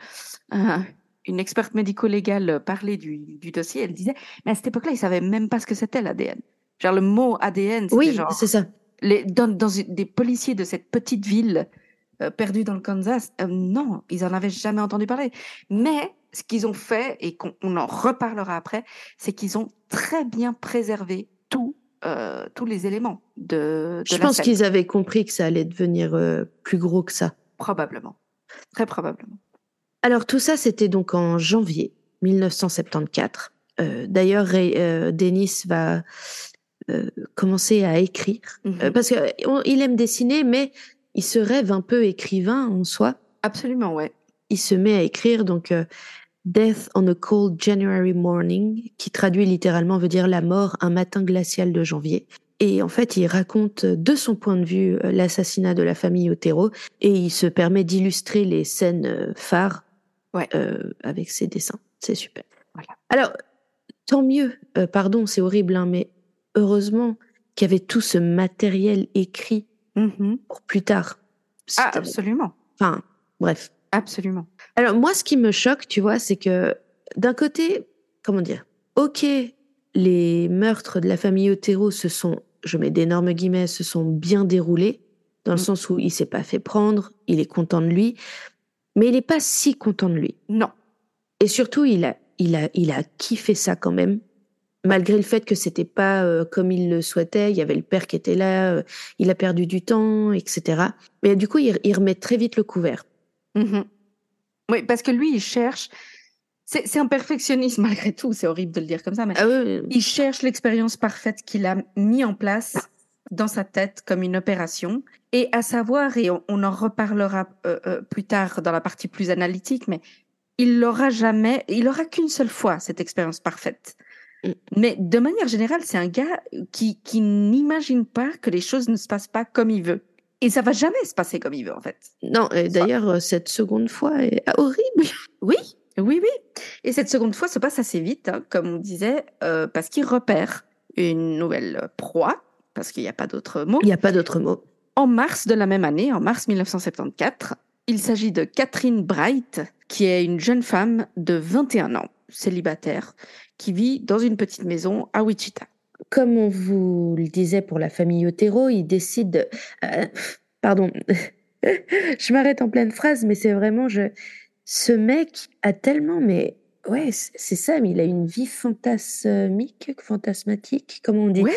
un- une experte médico-légale parler du, du dossier. Elle disait, mais à cette époque-là, ils savaient même pas ce que c'était l'ADN. Genre le mot ADN, c'était Oui, genre c'est ça. les, dans, des policiers de cette petite ville euh, perdue dans le Kansas. euh, non, ils en avaient jamais entendu parler. Mais ce qu'ils ont fait et qu'on on en reparlera après, c'est qu'ils ont très bien préservé tout, euh, tous les éléments de, de Je la pense qu'ils avaient compris que ça allait devenir euh, plus gros que ça. Probablement. Très probablement. Alors tout ça, c'était donc en janvier 1974. Euh, D'ailleurs, euh, Denis va euh, commencer à écrire Mhm. Euh, parce qu'il aime dessiner, mais il se rêve un peu écrivain en soi. Absolument, ouais. Il se met à écrire donc Death on a cold January morning, qui traduit littéralement veut dire la mort un matin glacial de janvier. Et en fait, il raconte de son point de vue l'assassinat de la famille Otero et il se permet d'illustrer les scènes phares Ouais. euh, avec ses dessins. C'est super. Voilà. Alors, tant mieux. Euh, pardon, c'est horrible, hein, mais heureusement qu'il y avait tout ce matériel écrit Mhm. pour plus tard. Ah, absolument. Enfin, bref. Absolument. Alors moi, ce qui me choque, tu vois, c'est que d'un côté, comment dire, ok, les meurtres de la famille Otero se sont, je mets d'énormes guillemets, se sont bien déroulés, dans le Mm. sens où il s'est pas fait prendre, il est content de lui, mais il n'est pas si content de lui. Non. Et surtout, il a, il a, il a kiffé ça quand même, malgré le fait que c'était pas euh, comme il le souhaitait. Il y avait le père qui était là, euh, il a perdu du temps, etc. Mais du coup, il, il remet très vite le couvert. Mhm. Oui, parce que lui, il cherche. C'est un perfectionniste [laughs] malgré tout. C'est horrible de le dire comme ça, mais Ah oui, il cherche l'expérience parfaite qu'il a mis en place dans sa tête comme une opération. Et à savoir, et on, en reparlera euh, euh, plus tard dans la partie plus analytique, mais il l'aura jamais, il aura qu'une seule fois cette expérience parfaite. Mm. Mais de manière générale, c'est un gars qui, qui n'imagine pas que les choses ne se passent pas comme il veut. Et ça va jamais se passer comme il veut, en fait. Non, et d'ailleurs, euh, cette seconde fois est horrible. [laughs] Oui, oui, oui. Et cette seconde fois se passe assez vite, hein, comme on disait, euh, parce qu'il repère une nouvelle proie, parce qu'il n'y a pas d'autre mot. Il n'y a pas d'autre mot. En mars de la même année, en mars 1974, il s'agit de Catherine Bright, qui est une jeune femme de 21 ans, célibataire, qui vit dans une petite maison à Wichita. Comme on vous le disait pour la famille Otero, il décide de... Euh, pardon, [laughs] je m'arrête en pleine phrase, mais c'est vraiment... Je, ce mec a tellement, mais ouais, c'est ça, mais il a une vie fantasmique, fantasmatique, comme on dit? Ouais,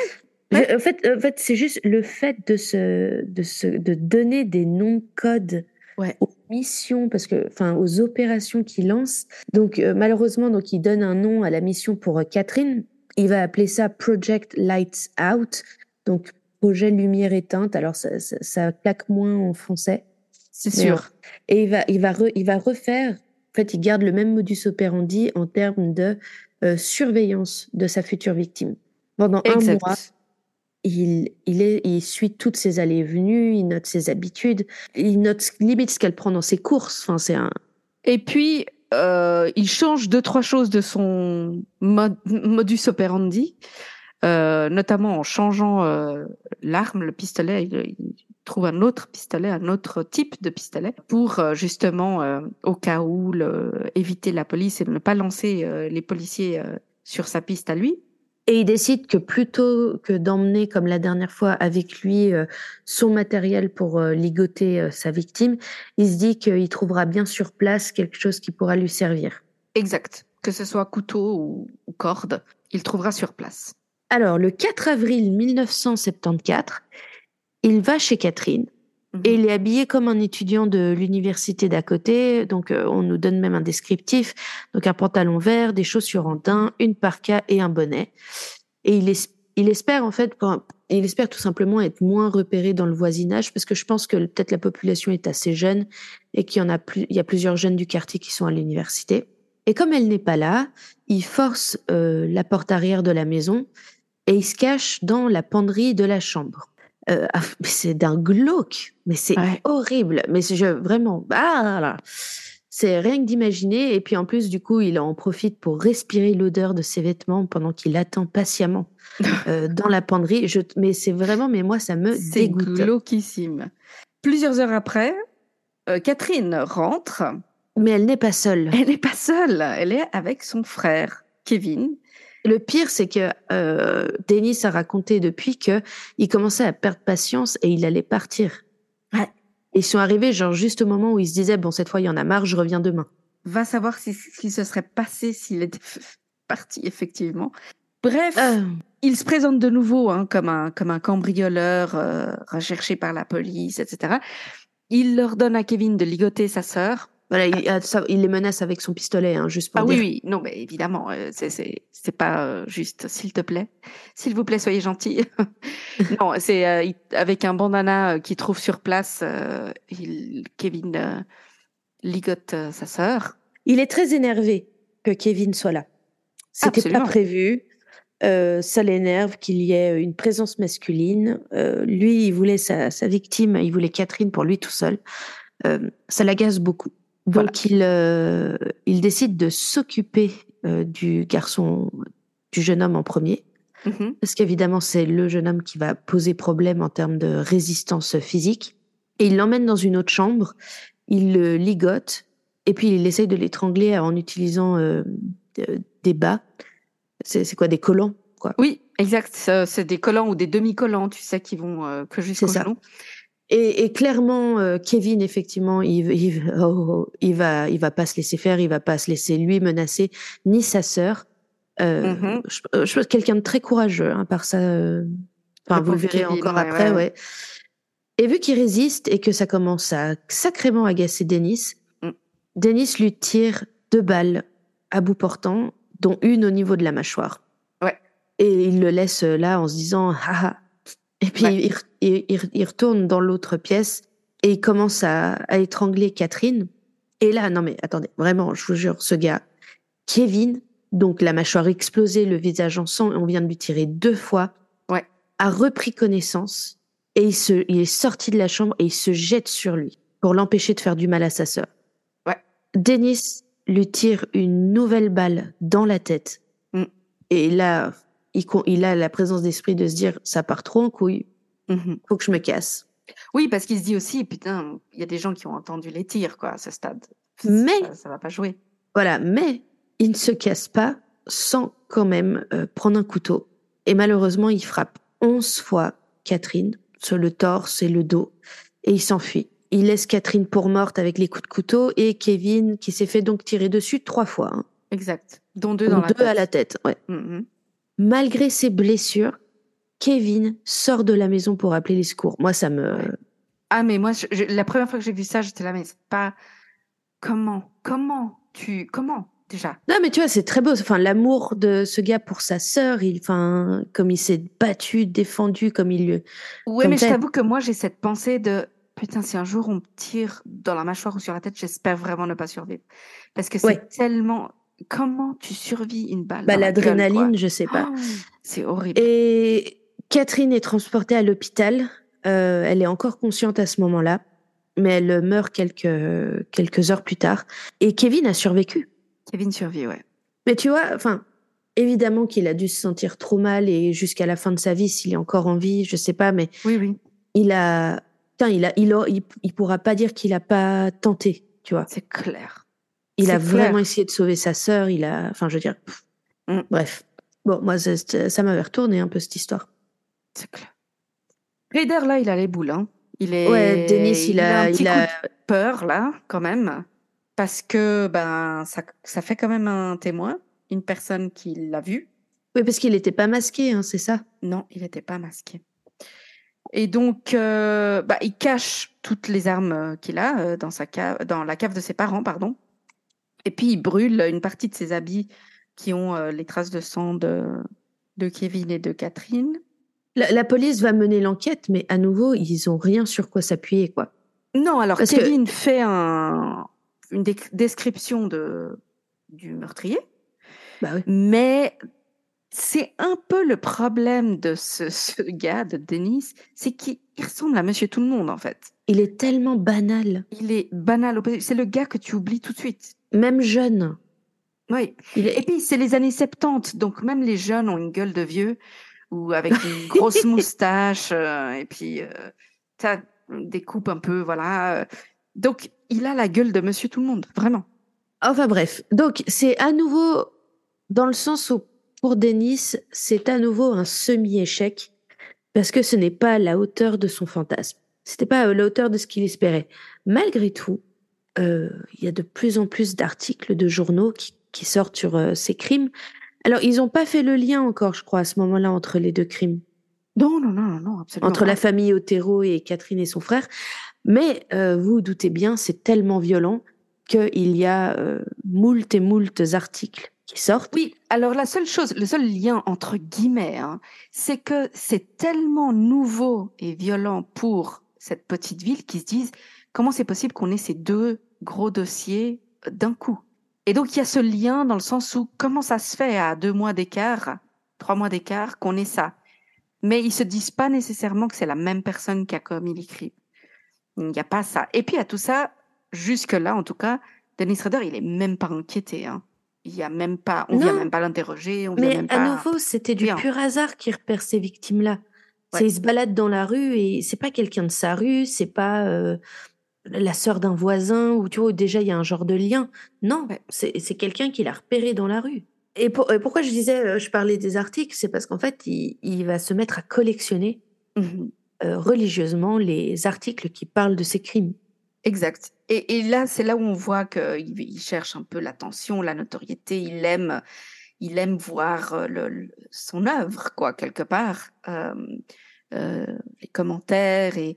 en fait, en fait c'est juste le fait de se, de se, de donner des noms codes ouais. aux missions, parce que, enfin, aux opérations qu'il lance. Donc, euh, malheureusement, donc, il donne un nom à la mission pour euh, Catherine. Il va appeler ça Project Lights Out, donc projet lumière éteinte. Alors, ça, ça, ça claque moins en français. C'est sûr. Et il va, il, va il va refaire, en fait, il garde le même modus operandi en termes de euh, surveillance de sa future victime. Pendant un mois, il, suit toutes ses allées et venues, il note ses habitudes, il note limite ce qu'elle prend dans ses courses. Enfin, c'est un... Et puis, euh, il change deux, trois choses de son modus operandi, euh, notamment en changeant euh, l'arme, le pistolet. Il, trouve un autre pistolet, un autre type de pistolet, pour justement, au cas où, éviter la police et ne pas lancer les policiers sur sa piste à lui. Et il décide que plutôt que d'emmener, comme la dernière fois, avec lui son matériel pour ligoter sa victime, il se dit qu'il trouvera bien sur place quelque chose qui pourra lui servir. Exact. Que ce soit couteau ou, ou corde, il trouvera sur place. Alors, le 4 avril 1974, il va chez Catherine et il mhm. est habillé comme un étudiant de l'université d'à côté. Donc, euh, on nous donne même un descriptif. Donc, un pantalon vert, des chaussures en daim, une parka et un bonnet. Et il, il espère, en fait, il espère tout simplement être moins repéré dans le voisinage parce que je pense que peut-être la population est assez jeune et qu'il y en a plus, il y a plusieurs jeunes du quartier qui sont à l'université. Et comme elle n'est pas là, il force euh, la porte arrière de la maison et il se cache dans la penderie de la chambre. Euh, ah, c'est d'un glauque, mais c'est horrible. Mais je, vraiment, ah c'est rien que d'imaginer. Et puis en plus, du coup, il en profite pour respirer l'odeur de ses vêtements pendant qu'il attend patiemment [laughs] euh, dans la penderie. Je, mais c'est vraiment, mais moi, ça me dégoûte. C'est glauquissime. Plusieurs heures après, euh, Catherine rentre. Mais elle n'est pas seule. Elle n'est pas seule. Elle est avec son frère, Kevin, le pire, c'est que euh, Denis a raconté depuis que il commençait à perdre patience et il allait partir. Ouais. Ils sont arrivés genre juste au moment où il se disait bon cette fois il y en a marre, je reviens demain. Va savoir ce qui se serait passé s'il était [laughs] parti effectivement. Bref, euh. il se présente de nouveau hein, comme un comme un cambrioleur euh, recherché par la police, etc. Il leur donne à Kevin de ligoter sa sœur voilà, il, il, les menace avec son pistolet, hein, juste pour ah dire. oui, oui, non, mais évidemment, euh, c'est c'est pas euh, juste, s'il te plaît, s'il vous plaît, soyez gentil. [laughs] non, c'est euh, avec un bandana qu'il trouve sur place, il, Kevin ligote sa sœur. Il est très énervé que Kevin soit là. C'était pas prévu. ça l'énerve qu'il y ait une présence masculine. lui, il voulait sa, sa, victime, il voulait Catherine pour lui tout seul. ça l'agace beaucoup. Donc il, euh, il décide de s'occuper euh, du garçon, du jeune homme en premier, mmh parce qu'évidemment c'est le jeune homme qui va poser problème en termes de résistance physique. Et il l'emmène dans une autre chambre, il le ligote, et puis il essaye de l'étrangler en utilisant euh, des bas. C'est quoi, des collants quoi? Oui, exact. C'est des collants ou des demi-collants, tu sais, qui vont que jusqu'au genou. Et, et, clairement, euh, Kevin, effectivement, il, il, oh, il, va, il va pas se laisser faire, il va pas se laisser lui menacer, ni sa sœur. Euh, mm-hmm. Je, euh, je pense quelqu'un de très courageux, hein, par ça. Euh, enfin, vous le verrez encore après, ouais. Et vu qu'il résiste et que ça commence à sacrément agacer Denis, mm. Denis lui tire deux balles à bout portant, dont une au niveau de la mâchoire. Ouais. Et il le laisse là en se disant, ah, ah Et puis il, il, il, retourne dans l'autre pièce et il commence à, à, étrangler Catherine. Et là, non mais attendez, vraiment, je vous jure, ce gars, Kevin, donc la mâchoire explosée, le visage en sang, et on vient de lui tirer deux fois, ouais. a repris connaissance et il, se, il est sorti de la chambre et il se jette sur lui pour l'empêcher de faire du mal à sa sœur. Ouais. Denis lui tire une nouvelle balle dans la tête. Mm. Et là, il, il, a la présence d'esprit de se dire ça part trop en couille, mm faut que je me casse. Oui, parce qu'il se dit aussi, putain, il y a des gens qui ont entendu les tirs, quoi, à ce stade. Mais. Ça, ça va pas jouer. Voilà, mais il ne se casse pas sans quand même euh, prendre un couteau. Et malheureusement, il frappe onze fois Catherine sur le torse et le dos et il s'enfuit. Il laisse Catherine pour morte avec les coups de couteau et Kevin qui s'est fait donc tirer dessus trois fois. Hein. Exact. Dont deux dans deux la tête. à la tête. Ouais. Mm -hmm. Malgré ses blessures, Kevin sort de la maison pour appeler les secours. Moi, ça me. Ah, mais moi, je, je, la première fois que j'ai vu ça, j'étais là, mais c'est pas. Comment Comment tu. Comment déjà? Non, mais tu vois, c'est très beau. Enfin, l'amour de ce gars pour sa sœur, il, enfin, comme il s'est battu, défendu, comme il. Oui, mais je t'avoue que moi, j'ai cette pensée de putain, si un jour on me tire dans la mâchoire ou sur la tête, j'espère vraiment ne pas survivre. Parce que c'est Ouais. tellement. Comment tu survis une balle Bah, l'adrénaline, je sais pas. Oh, c'est horrible. Et Catherine est transportée à l'hôpital. Euh, elle est encore consciente à ce moment-là, mais elle meurt quelques, quelques heures plus tard. Et Kevin a survécu. Kevin survit, ouais. Mais tu vois, enfin, évidemment qu'il a dû se sentir trop mal et jusqu'à la fin de sa vie, s'il est encore en vie, je sais pas, mais Oui, oui, il a, putain, il a, il, a- il, il pourra pas dire qu'il a pas tenté, tu vois. c'est clair. Il a clair. vraiment essayé de sauver sa sœur. Il a, enfin, je veux dire, Mm. bref. Bon, moi, ça, ça m'avait retourné un peu cette histoire. C'est clair. Raider, là, il a les boules. Hein. Il est. Ouais, Denis, il a, un petit il coup a, de peur, là, quand même. Parce que ben, ça, ça fait quand même un témoin, une personne qui l'a vu. oui, parce qu'il était pas masqué, hein, c'est ça. Non, il n'était pas masqué. Et donc, euh, bah, il cache toutes les armes qu'il a euh, dans, sa cave, dans la cave de ses parents, pardon. Et puis, il brûle une partie de ses habits qui ont euh, les traces de sang de, de Kevin et de Catherine. La, la police va mener l'enquête, mais à nouveau, ils ont rien sur quoi s'appuyer, quoi. Non, alors Parce que- Kevin fait un, une dé- description de, du meurtrier, Bah oui. mais c'est un peu le problème de ce, [laughs] ce gars, de Denis, c'est qu'il il ressemble à Monsieur Tout le Monde, en fait. Il est tellement banal, Il est banal, c'est le gars que tu oublies tout de suite. Même jeune. Oui. Il Et est, puis, c'est les années 70, donc même les jeunes ont une gueule de vieux, ou avec une [laughs] grosse moustache, euh, et puis euh, t'as des coupes un peu, voilà. Donc, il a la gueule de Monsieur Tout le Monde, vraiment. Enfin bref, donc c'est à nouveau dans le sens où pour Denis, c'est à nouveau un semi-échec parce que ce n'est pas à la hauteur de son fantasme. C'était pas à la hauteur de ce qu'il espérait. Malgré tout, euh, il y a de plus en plus d'articles de journaux qui, qui sortent sur euh, ces crimes. Alors, ils n'ont pas fait le lien encore, je crois, à ce moment-là, entre les deux crimes, Non, non, non, non, absolument entre pas. la famille Otero et Catherine et son frère. Mais euh, vous vous doutez bien, c'est tellement violent qu'il y a moult et moult articles qui sortent. Oui, alors la seule chose, le seul lien entre guillemets, hein, c'est que c'est tellement nouveau et violent pour cette petite ville qu'ils se disent comment c'est possible qu'on ait ces deux gros dossiers euh, d'un coup? Et donc il y a ce lien dans le sens où comment ça se fait à deux mois d'écart, trois mois d'écart, qu'on ait ça? Mais ils se disent pas nécessairement que c'est la même personne qui a commis les crimes. Il n'y a pas ça. Et puis à tout ça, jusque là en tout cas, Dennis Rader, il est même pas inquiété. Hein. Il y a même pas, on vient Non. même pas l'interroger, vient Mais même à pas. nouveau, c'était du pur hasard qui repère ces victimes-là. C'est Ouais. il se balade dans la rue et c'est pas quelqu'un de sa rue, c'est pas euh, la sœur d'un voisin ou tu vois déjà il y a un genre de lien. Non, c'est quelqu'un qui l'a repéré dans la rue. Et, pour- et pourquoi je disais, euh, je parlais des articles, c'est parce qu'en fait, il, il va se mettre à collectionner Mhm. euh, religieusement les articles qui parlent de ces crimes. Exact. Et, et là, c'est là où on voit qu'il il cherche un peu l'attention, la notoriété. Il aime, il aime voir euh, le, le- son œuvre, quoi, quelque part. Euh, euh, les commentaires et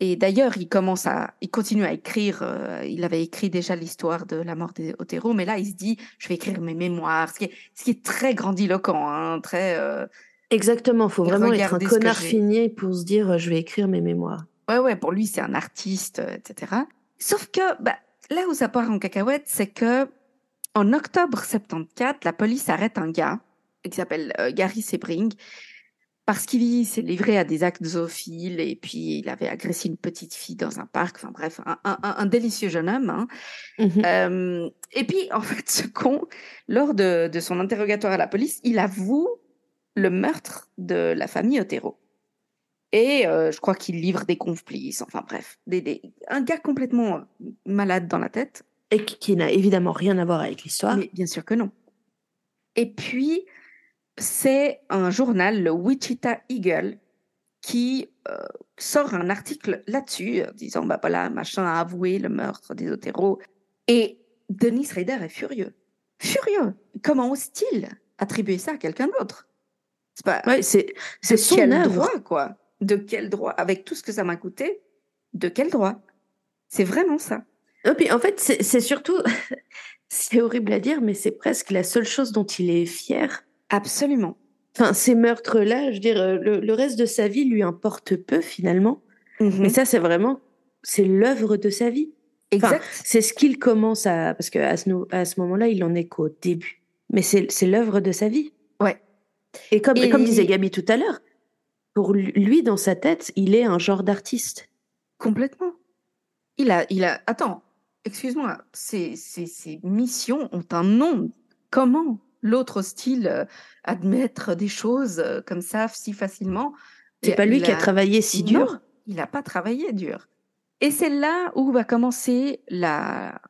et d'ailleurs, il commence à, il continue à écrire. euh, il avait écrit déjà l'histoire de la mort des Otero, mais là, il se dit, je vais écrire mes mémoires, ce qui est, ce qui est très grandiloquent, hein, très. euh, Exactement, faut vraiment être un connard fini pour se dire je vais écrire mes mémoires. Ouais, ouais, pour lui c'est un artiste, etc. Sauf que bah, là où ça part en cacahuète, c'est que en octobre 74, la police arrête un gars qui s'appelle Gary Sebring parce qu'il s'est livré à des actes zoophiles et puis il avait agressé une petite fille dans un parc. Enfin bref, un, délicieux jeune homme. Hein. Mmh et puis en fait, ce con, lors de, son interrogatoire à la police, il avoue le meurtre de la famille Otero. Et je crois qu'il livre des complices. Enfin bref, des, un gars complètement malade dans la tête. Et qui, n'a évidemment rien à voir avec l'histoire. Bien sûr que non. Et puis, c'est un journal, le Wichita Eagle, qui euh, sort un article là-dessus, euh, disant bah voilà, machin a avoué le meurtre des Otero. Et Denis Rader est furieux. Furieux. Comment ose-t-il attribuer ça à quelqu'un d'autre? C'est pas. c'est c'est son quel droit, quoi? De quel droit? Avec tout ce que ça m'a coûté, de quel droit? C'est vraiment ça. Et puis en fait, c'est surtout, [laughs] c'est horrible à dire, mais c'est presque la seule chose dont il est fier Absolument. Enfin, ces meurtres-là, je veux dire, euh, le, reste de sa vie lui importe peu finalement. Mm-hmm. Mais ça, c'est vraiment, c'est l'œuvre de sa vie. Exact. c'est ce qu'il commence à, parce qu'à ce, à ce moment-là, il en est qu'au début. Mais c'est l'œuvre de sa vie. Ouais. Et comme, comme disait Gabi tout à l'heure, pour lui, dans sa tête, il est un genre d'artiste. Complètement. Il a, il a, attends, excuse-moi, ces, ces, ces missions ont un nom. Comment? L'autre style euh, admettre des choses euh, comme ça si facilement. C'est pas lui qui a travaillé si dur? il n'a pas travaillé dur. Et c'est là où va commencer la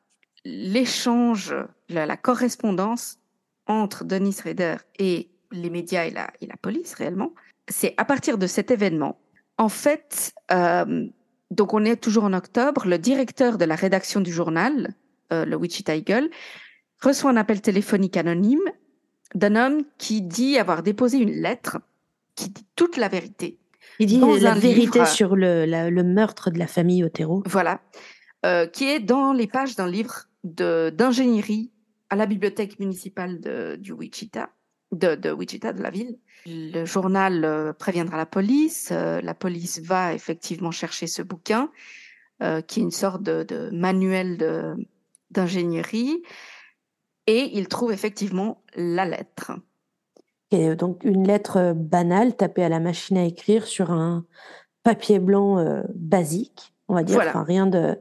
l'échange, la, correspondance entre Denis Rader et les médias et la, et la police réellement. C'est à partir de cet événement. En fait, euh, donc on est toujours en octobre, le directeur de la rédaction du journal, le Wichita Eagle, reçoit un appel téléphonique anonyme d'un homme qui dit avoir déposé une lettre qui dit toute la vérité. Il dit la vérité sur le, le, meurtre de la famille Otero. Voilà. Euh, qui est dans les pages d'un livre d'ingénierie à la bibliothèque municipale de, du Wichita, de, de, Wichita, de la ville. Le journal euh, préviendra la police. Euh, la police va effectivement chercher ce bouquin, qui est une sorte de, de manuel d'ingénierie et il trouve effectivement la lettre. Et donc une lettre euh, banale tapée à la machine à écrire sur un papier blanc euh, basique, on va dire, enfin, rien de.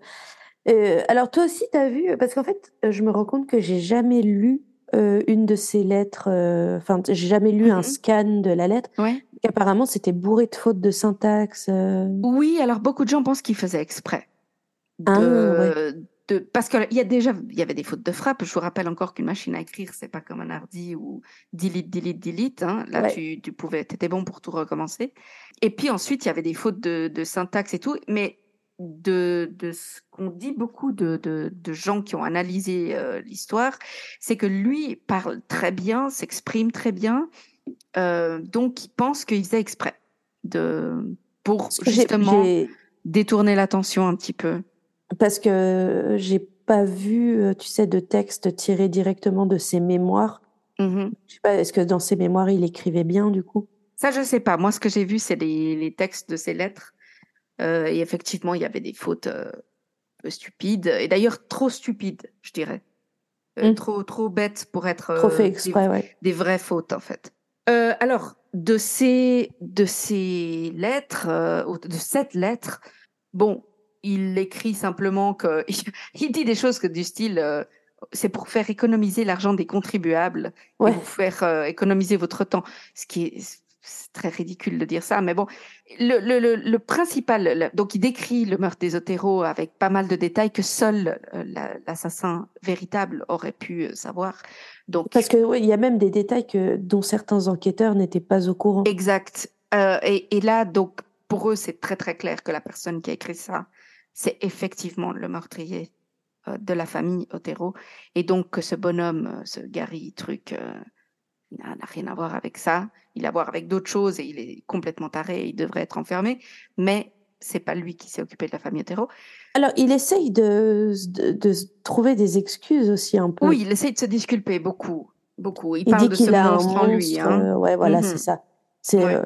Euh, alors toi aussi, tu as vu, parce qu'en fait, je me rends compte que j'ai jamais lu une de ces lettres, enfin, j'ai jamais lu un mm-hmm. scan de la lettre. Ouais. Apparemment, c'était bourré de fautes de syntaxe. Oui, alors beaucoup de gens pensent qu'il faisait exprès. Ah, de, parce qu'il y a déjà il y avait des fautes de frappe. Je vous rappelle encore qu'une machine à écrire c'est pas comme un hardy ou delete delete delete. Hein. Là tu, tu pouvais étais bon pour tout recommencer. Et puis ensuite il y avait des fautes de, de syntaxe et tout, mais de, de ce qu'on dit beaucoup de, de, de, gens qui ont analysé euh, l'histoire, c'est que lui parle très bien, s'exprime très bien, euh, donc il pense qu'il faisait exprès de pour justement détourner l'attention un petit peu. Parce que j'ai pas vu, euh, tu sais, de texte tiré directement de ses mémoires. Mmh je sais pas, est-ce que dans ses mémoires, il écrivait bien, du coup? Ça, je sais pas. Moi, ce que j'ai vu, c'est les, textes de ses lettres. Euh, et effectivement, il y avait des fautes euh, stupides. Et d'ailleurs, trop stupides, je dirais. Mmh. Trop, trop bêtes pour être trop fait exprès, des, ouais. des vraies fautes, en fait. alors, de ces, de ces lettres, de cette lettre, bon, il écrit simplement que [laughs] il dit des choses que du style euh, c'est pour faire économiser l'argent des contribuables et pour faire euh, économiser votre temps. Ce qui est très ridicule de dire ça mais bon le, le, le, principal donc il décrit le meurtre des Otero avec pas mal de détails que seul euh, l'assassin véritable aurait pu savoir. Donc parce que il y a même des détails que dont certains enquêteurs n'étaient pas au courant. Exact. Et, et là donc pour eux c'est très très clair que la personne qui a écrit ça c'est effectivement le meurtrier euh, de la famille Otero. Et donc que ce bonhomme, euh, ce Gary truc, euh, n'a rien à voir avec ça. Il a à voir avec d'autres choses et il est complètement taré et il devrait être enfermé. Mais c'est pas lui qui s'est occupé de la famille Otero. Alors, il essaye de, de, trouver des excuses aussi un peu. Oui, il essaye de se disculper beaucoup. Beaucoup. Il, parle dit qu'il a un monstre en lui. Hein. ouais, voilà, mhm. c'est ça. C'est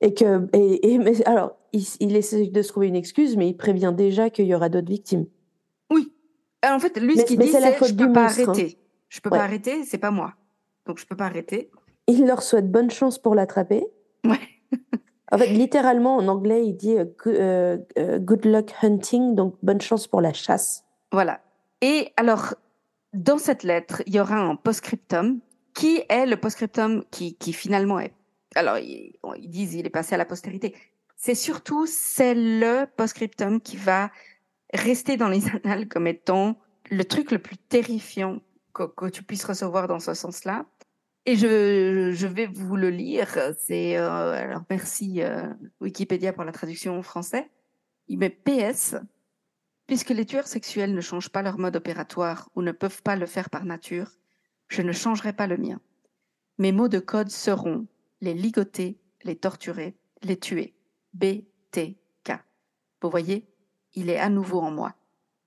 et que et, mais, alors il, il, essaie de se trouver une excuse, mais il prévient déjà qu'il y aura d'autres victimes. Oui. Alors, en fait, lui, ce qu'il dit, c'est je peux pas hein. arrêter. Je peux pas arrêter, c'est pas moi. Donc je peux pas arrêter. Il leur souhaite bonne chance pour l'attraper. Ouais. en fait, littéralement en anglais, il dit euh, good luck hunting, donc bonne chance pour la chasse. Voilà. Et alors, dans cette lettre, il y aura un postscriptum qui est le postscriptum qui, qui finalement est. Alors, ils, disent il est passé à la postérité. C'est surtout c'est le postscriptum qui va rester dans les [laughs] annales comme étant le truc le plus terrifiant que, tu puisses recevoir dans ce sens-là. Et je, je, vais vous le lire. C'est euh, alors merci euh, Wikipédia pour la traduction en français. Il met PS Puisque les tueurs sexuels ne changent pas leur mode opératoire ou ne peuvent pas le faire par nature, je ne changerai pas le mien. Mes mots de code seront les ligoter, les torturer, les tuer. BTK. Vous voyez, il est à nouveau en moi.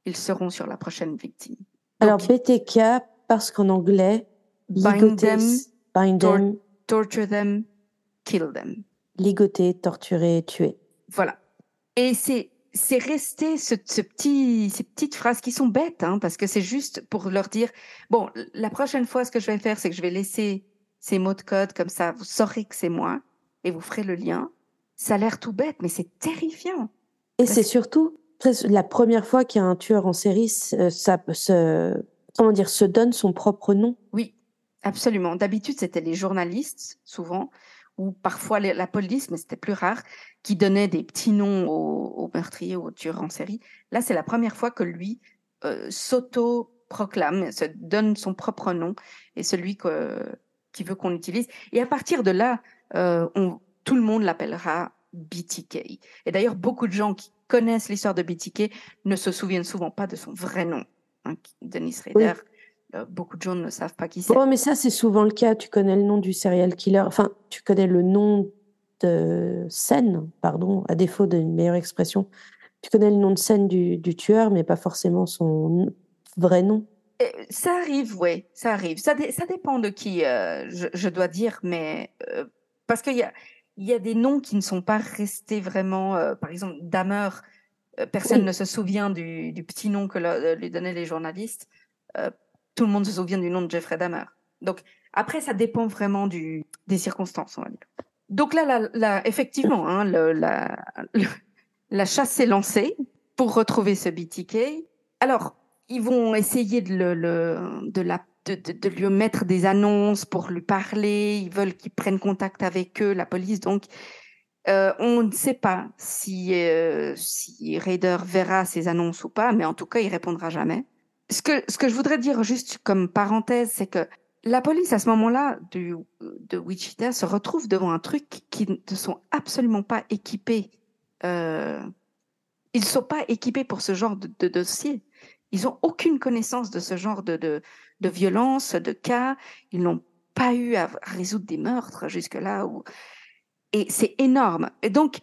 Ils seront sur la prochaine victime. Alors BTK, parce qu'en anglais, bind them, bind them, torture them, kill them. Ligoter, torturer, tuer. Voilà. Et c'est c'est resté ce, ce, petit, ces petites phrases qui sont bêtes, hein, parce que c'est juste pour leur dire, bon, la prochaine fois, ce que je vais faire, c'est que je vais laisser ces mots de code comme ça, vous saurez que c'est moi, et vous ferez le lien. Ça a l'air tout bête, mais c'est terrifiant. Et c'est surtout la première fois qu'il y a un tueur en série, ça, se, comment dire, se donne son propre nom. Oui, absolument. D'habitude, c'était les journalistes, souvent, ou parfois la police, mais c'était plus rare, qui donnait des petits noms aux, meurtriers ou aux tueurs en série. Là, c'est la première fois que lui euh, s'auto-proclame, se donne son propre nom et celui que, qui veut qu'on utilise. Et à partir de là, euh, on, tout le monde l'appellera BTK. Et d'ailleurs, beaucoup de gens qui connaissent l'histoire de BTK ne se souviennent souvent pas de son vrai nom. Hein, Denis Rader, euh, beaucoup de gens ne savent pas qui c'est. Oh, mais ça, c'est souvent le cas. Tu connais le nom du serial killer. Enfin, tu connais le nom de scène, pardon, à défaut d'une meilleure expression. Tu connais le nom de scène du, du tueur, mais pas forcément son vrai nom. Ça arrive, oui, ça arrive. Ça, ça dépend de qui, euh, je, je, dois dire, mais euh, parce qu'il y a, il y a des noms qui ne sont pas restés vraiment. par exemple, Damer, personne ne se souvient du, du petit nom que lui donnaient les journalistes tout le monde se souvient du nom de Jeffrey Dahmer. Donc, après, ça dépend vraiment du, des circonstances, on va dire. Donc là, là, effectivement, hein, le, la, la chasse s'est lancée pour retrouver ce BTK. Alors, ils vont essayer de, lui mettre des annonces pour lui parler. Ils veulent qu'il prenne contact avec eux, la police. Donc, euh, on ne sait pas si, euh, si Raider verra ces annonces ou pas, mais en tout cas, il répondra jamais ce que, je voudrais dire juste comme parenthèse, c'est que la police, à ce moment-là, de, Wichita, se retrouve devant un truc qui ne sont absolument pas équipés. Euh, ils ne sont pas équipés pour ce genre de dossier. Ils n'ont aucune connaissance de ce genre de, de, de violence, de cas. Ils n'ont pas eu à résoudre des meurtres jusque-là. Où... Et c'est énorme. Et donc,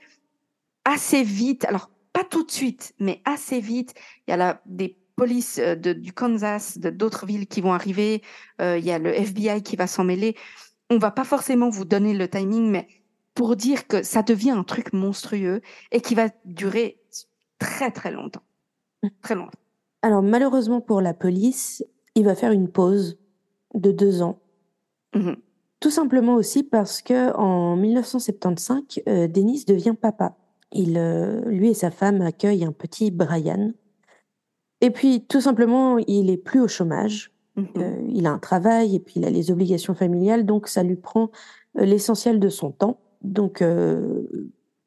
assez vite, alors pas tout de suite, mais assez vite, il y a des police euh, de, du Kansas, de d'autres villes qui vont arriver. Euh, il y a le FBI qui va s'en mêler. On va pas forcément vous donner le timing, mais pour dire que ça devient un truc monstrueux et qui va durer très très longtemps. Très longtemps. Alors malheureusement pour la police, il va faire une pause de deux ans. Mmh Tout simplement aussi parce que en 1975, euh, Denis devient papa. Il, lui et sa femme accueillent un petit Brian et puis, tout simplement, il est plus au chômage. Mmh euh, il a un travail et puis il a les obligations familiales, donc ça lui prend euh, l'essentiel de son temps. Donc, euh,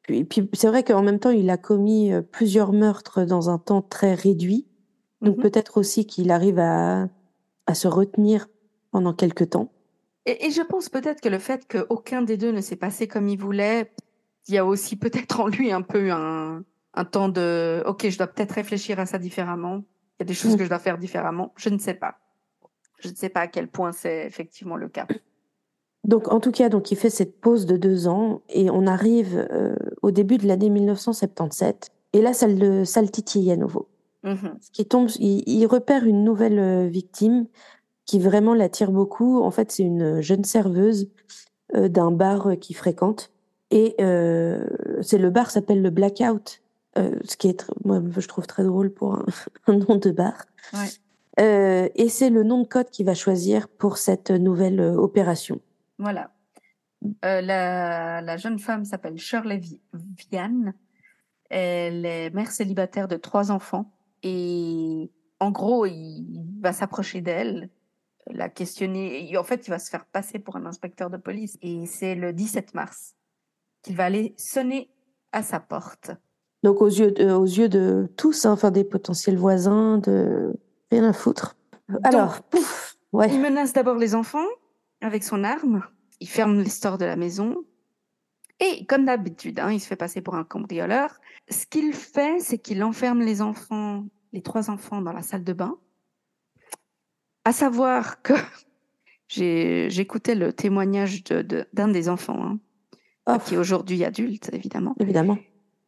puis, c'est vrai qu'en même temps, il a commis euh, plusieurs meurtres dans un temps très réduit. Donc mmh peut-être aussi qu'il arrive à, à se retenir pendant quelques temps. Et, et je pense peut-être que le fait qu'aucun des deux ne s'est passé comme il voulait, il y a aussi peut-être en lui un peu un, un temps de OK, je dois peut-être réfléchir à ça différemment. Il y a des choses mm. que je dois faire différemment. Je ne sais pas. Je ne sais pas à quel point c'est effectivement le cas. Donc, en tout cas, donc il fait cette pause de deux ans et on arrive euh, au début de l'année 1977. Et là, ça le, ça le titille à nouveau. Ce qui tombe, il, repère une nouvelle euh, victime qui vraiment l'attire beaucoup. En fait, c'est une jeune serveuse euh, d'un bar qu'il fréquente. Et euh, c'est le bar s'appelle le Blackout, euh, ce qui est, moi, je trouve très drôle pour un, [laughs] un nom de bar. Ouais. Euh, et c'est le nom de code qu'il va choisir pour cette nouvelle euh, opération. Voilà. Euh, la, la jeune femme s'appelle Shirley Vi- Vian. Elle est mère célibataire de trois enfants. Et en gros, il va s'approcher d'elle, la questionner. Et en fait, il va se faire passer pour un inspecteur de police. Et c'est le 17 mars qu'il va aller sonner à sa porte. Donc aux yeux de, aux yeux de tous, hein, enfin des potentiels voisins, de rien à foutre. Alors, pouf, ouais. Il menace d'abord les enfants avec son arme. Il ferme les stores de la maison. Et comme d'habitude, hein, il se fait passer pour un cambrioleur. Ce qu'il fait, c'est qu'il enferme les enfants, les trois enfants, dans la salle de bain. À savoir que [laughs] j'écoutais le témoignage de- de- d'un des enfants, hein, Oh, qui est aujourd'hui adulte, évidemment, évidemment.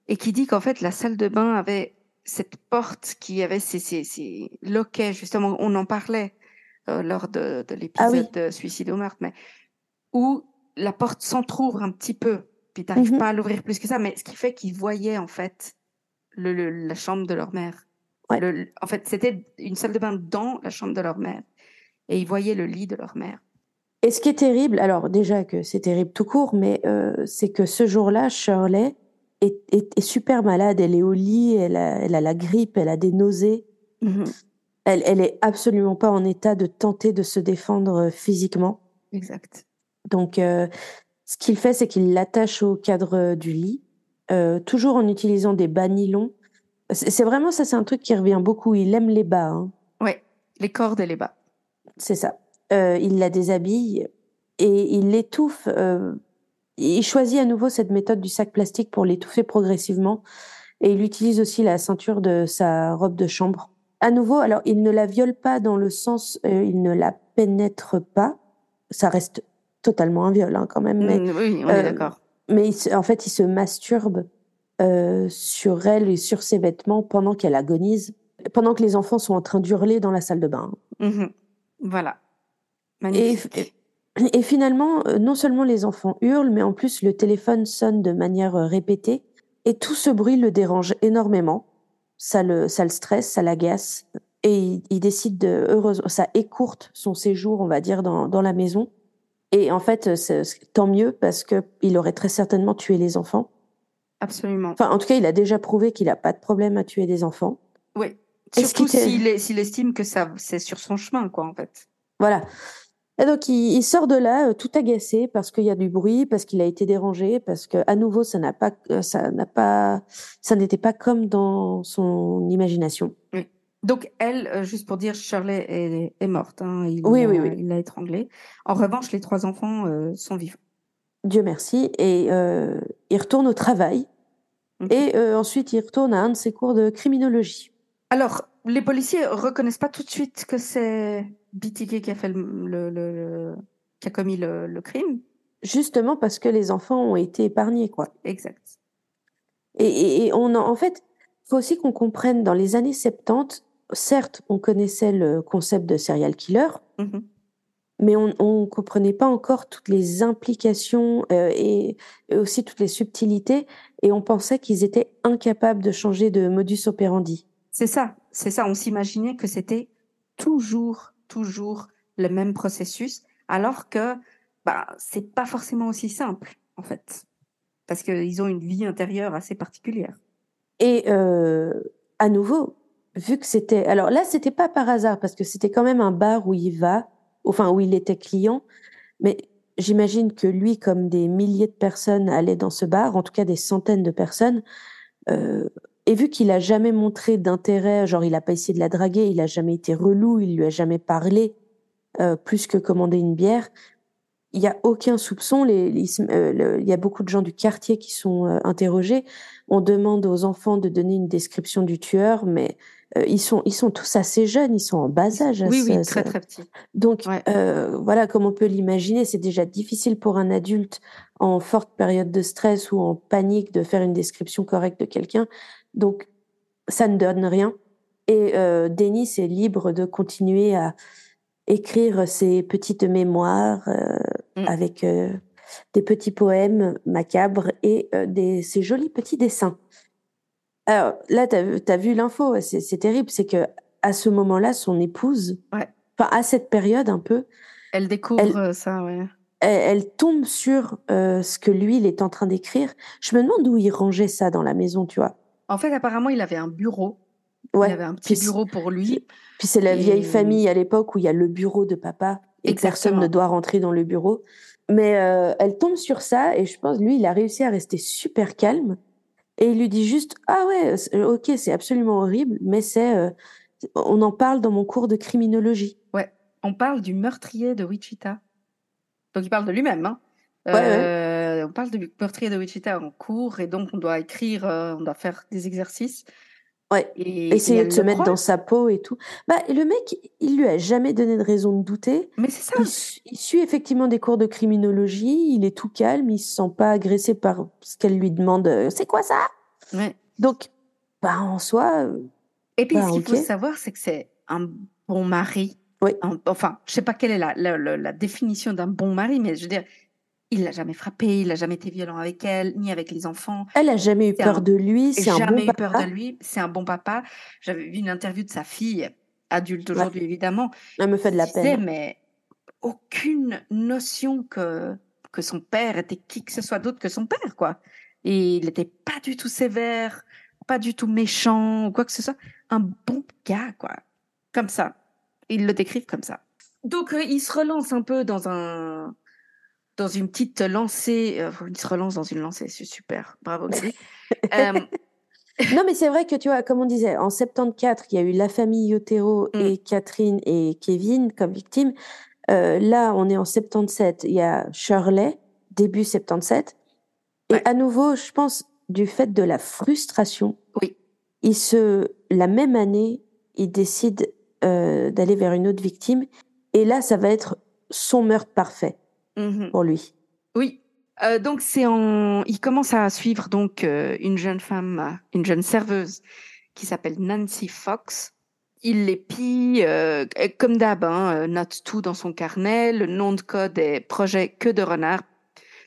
et qui dit qu'en fait, la salle de bain avait cette porte qui avait ces, ces, ces loquets, justement, on en parlait euh, lors de, de Ah oui. l'épisode de Suicide au meurtre, mais où la porte s'entrouvre un petit peu, puis t'arrives Mhm. pas à l'ouvrir plus que ça, mais ce qui fait qu'ils voyaient en fait le, le- la chambre de leur mère. Ouais. Le- en fait, c'était une salle de bain dans la chambre de leur mère, et ils voyaient le lit de leur mère. Et ce qui est terrible, alors déjà que c'est terrible tout court, mais euh, c'est que ce jour-là, Shirley est, est, est super malade. Elle est au lit, elle a, elle a la grippe, elle a des nausées. Mhm. Elle, elle est absolument pas en état de tenter de se défendre euh, physiquement. Exact. Donc, euh, ce qu'il fait, c'est qu'il l'attache au cadre du lit, euh, toujours en utilisant des bas nylon. C'est vraiment ça, c'est un truc qui revient beaucoup. Il aime les bas, hein. Ouais, les cordes et les bas. c'est ça. Euh, il la déshabille et il l'étouffe. euh, il choisit à nouveau cette méthode du sac plastique pour l'étouffer progressivement. Et il utilise aussi la ceinture de sa robe de chambre. À nouveau, alors il ne la viole pas dans le sens, il ne la pénètre pas. Ça reste totalement un viol hein, quand même, mais Mm, oui, on euh, est d'accord. mais il en fait, il se masturbe euh, sur elle et sur ses vêtements pendant qu'elle agonise, pendant que les enfants sont en train d'hurler dans la salle de bain. Mhm. Voilà. Magnifique. et finalement, euh, non seulement les enfants hurlent, mais en plus le téléphone sonne de manière répétée. Et tout ce bruit le dérange énormément. Ça le, ça le stresse, ça l'agace. Et il, il décide de, heureusement, ça écourte son séjour, on va dire, dans, dans la maison. Et en fait, euh, tant mieux parce que il aurait très certainement tué les enfants. Absolument. Enfin, en tout cas, il a déjà prouvé qu'il n'a pas de problème à tuer des enfants. Oui. Surtout qu'il s'il est- s'il estime que ça c'est sur son chemin, quoi, en fait. Voilà. Et donc, il, il sort de là euh, tout agacé parce qu'il y a du bruit, parce qu'il a été dérangé, parce que à nouveau, ça n'a pas, euh, ça n'a pas, ça n'était pas comme dans son imagination. Donc, elle, euh, juste pour dire, Shirley est, est morte. Hein, il Oui, oui, oui. Il l'a étranglée. En revanche, les trois enfants euh, sont vivants. Dieu merci. Et euh, il retourne au travail. Mhm. Et euh, ensuite, il retourne à un de ses cours de criminologie. Alors, les policiers reconnaissent pas tout de suite que c'est BTK qui a fait le, le- le- le- qui a commis le, le crime. Justement parce que les enfants ont été épargnés, quoi. Exact. Et, et, et on a, en fait, faut aussi qu'on comprenne dans les années 70, certes, on connaissait le concept de serial killer, Mhm. mais on ne comprenait pas encore toutes les implications euh, et, et aussi toutes les subtilités, et on pensait qu'ils étaient incapables de changer de modus operandi. C'est ça, c'est ça. On s'imaginait que c'était toujours, toujours le même processus, alors que bah, c'est pas forcément aussi simple, en fait. Parce qu'ils ont une vie intérieure assez particulière. Et euh, à nouveau, vu que c'était... Alors là, c'était pas par hasard, parce que c'était quand même un bar où il va, enfin où il était client, mais j'imagine que lui, comme des milliers de personnes allaient dans ce bar, en tout cas des centaines de personnes, euh, et vu qu'il a jamais montré d'intérêt, genre il a pas essayé de la draguer, il a jamais été relou, il lui a jamais parlé, euh, plus que commander une bière, il y a aucun soupçon. Euh, il y a beaucoup de gens du quartier qui sont interrogés. On demande aux enfants de donner une description du tueur, mais euh, ils sont ils sont tous assez jeunes, ils sont en bas âge. Oui, oui, très, très petit. donc, Ouais. euh, voilà, comme on peut l'imaginer, c'est déjà difficile pour un adulte en forte période de stress ou en panique de faire une description correcte de quelqu'un. Donc, ça ne donne rien. Et euh, Denis est libre de continuer à écrire ses petites mémoires Mm. avec des petits poèmes macabres et des, ces jolis petits dessins. Alors là, tu as, vu l'info, c'est terrible, c'est que à ce moment-là, son épouse, ouais. enfin à cette période un peu, elle découvre ça, ouais. Elle, tombe sur ce que lui, il est en train d'écrire. Je me demande où il rangeait ça dans la maison, tu vois. En fait, apparemment, il avait un bureau. Ouais. Il avait un petit bureau pour lui. Puis c'est la vieille famille à l'époque où il y a le bureau de papa et personne ne doit rentrer dans le bureau. Mais euh, elle tombe sur ça et je pense lui, il a réussi à rester super calme et il lui dit juste ah ouais, ok, c'est absolument horrible, mais c'est euh, on en parle dans mon cours de criminologie. Ouais, on parle du meurtrier de Wichita. Donc il parle de lui-même. Hein. Ouais, euh, On parle du meurtrier de Wichita en cours et donc on doit écrire, on doit faire des exercices. Ouais. Essayer de se mettre dans sa peau et tout. Bah, le mec, il lui a jamais donné de raison de douter. Mais c'est ça. Il, suit effectivement des cours de criminologie. Il est tout calme. Il se sent pas agressé par ce qu'elle lui demande. Euh, c'est quoi ça? Ouais. Donc, bah, en soi. Euh, et puis, ce bah, qu'il faut savoir, c'est que c'est un bon mari. Oui. Enfin, je sais pas quelle est la, la, la définition d'un bon mari, mais je veux dire, il l'a jamais frappé, il n'a jamais été violent avec elle, ni avec les enfants. Elle a jamais eu peur de lui. C'est un jamais bon eu peur de lui. C'est un bon papa. J'avais vu une interview de sa fille, adulte aujourd'hui évidemment. Elle me fait de la peine. Mais aucune notion que que son père était qui que ce soit d'autre que son père, quoi. Et il n'était pas du tout sévère, pas du tout méchant ou quoi que ce soit. Un bon gars, quoi. Comme ça. Ils le décrivent comme ça. Donc, euh, il se relance un peu dans un dans une petite lancée. Euh, il se relance dans une lancée, c'est super. Bravo, [laughs] euh, non, mais c'est vrai que tu vois, comme on disait, en 74, il y a eu la famille Yotero mm. et Catherine et Kevin comme victimes. Euh, là, on est en 77, il y a Shirley, début 77. Et à nouveau, je pense, du fait de la frustration, oui. il se, la même année, il décide d'aller vers une autre victime. Et là, ça va être son meurtre parfait. Mmh pour lui. Oui. Euh, donc c'est en, il commence à suivre donc euh, une jeune femme, une jeune serveuse qui s'appelle Nancy Fox. Il l'épie euh, comme d'hab, hein, note tout dans son carnet. Le nom de code est Projet Queue de Renard,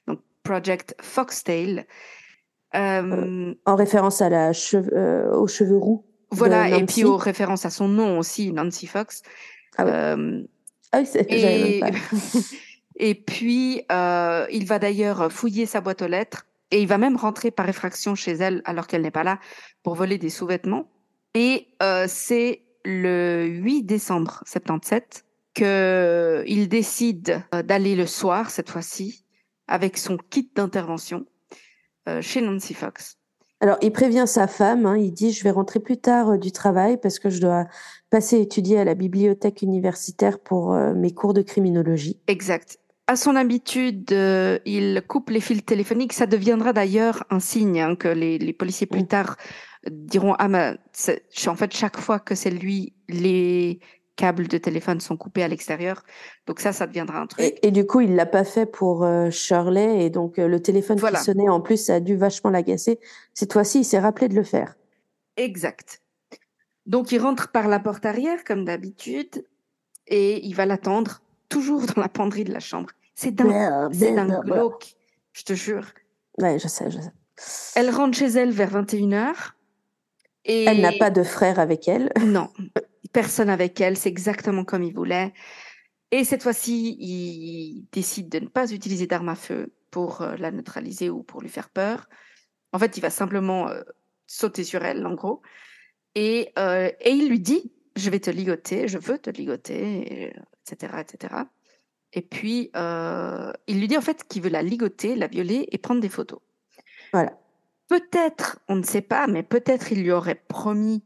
donc Project Foxtail. en référence à la cheve aux cheveux roux. Voilà, et puis aux références à son nom aussi, Nancy Fox. Ah, oui. ah oui, et... [laughs] Et puis, euh, il va d'ailleurs fouiller sa boîte aux lettres et il va même rentrer par effraction chez elle alors qu'elle n'est pas là pour voler des sous-vêtements. Et euh, c'est le 8 décembre 77 qu'il décide euh, d'aller le soir, cette fois-ci, avec son kit d'intervention euh, chez Nancy Fox. Alors, il prévient sa femme, hein, il dit, je vais rentrer plus tard euh, du travail parce que je dois passer étudier à la bibliothèque universitaire pour euh, mes cours de criminologie. Exact à son habitude, euh, il coupe les fils téléphoniques. Ça deviendra d'ailleurs un signe hein, que les, les, policiers plus tard diront ah mais en fait chaque fois que c'est lui les câbles de téléphone sont coupés à l'extérieur. Donc ça, ça deviendra un truc. Et, du coup, il l'a pas fait pour euh, Shirley et donc euh, le téléphone qui sonnait en plus, ça a dû vachement l'agacer. Cette fois-ci, il s'est rappelé de le faire. Exact. Donc il rentre par la porte arrière comme d'habitude et il va l'attendre toujours dans la penderie de la chambre. C'est d'un, c'est d'un glauque, je te jure. Ouais, je sais, je sais. Elle rentre chez elle vers 21h. Et... Elle n'a pas de frère avec elle. [laughs] Non, personne avec elle, c'est exactement comme il voulait. Et cette fois-ci, il décide de ne pas utiliser d'arme à feu pour euh, la neutraliser ou pour lui faire peur. En fait, il va simplement euh, sauter sur elle, en gros. Et, euh, et il lui dit, je vais te ligoter, je veux te ligoter, etc., etc. Et puis, euh, il lui dit en fait qu'il veut la ligoter, la violer et prendre des photos. Voilà. Peut-être, on ne sait pas, mais peut-être il lui aurait promis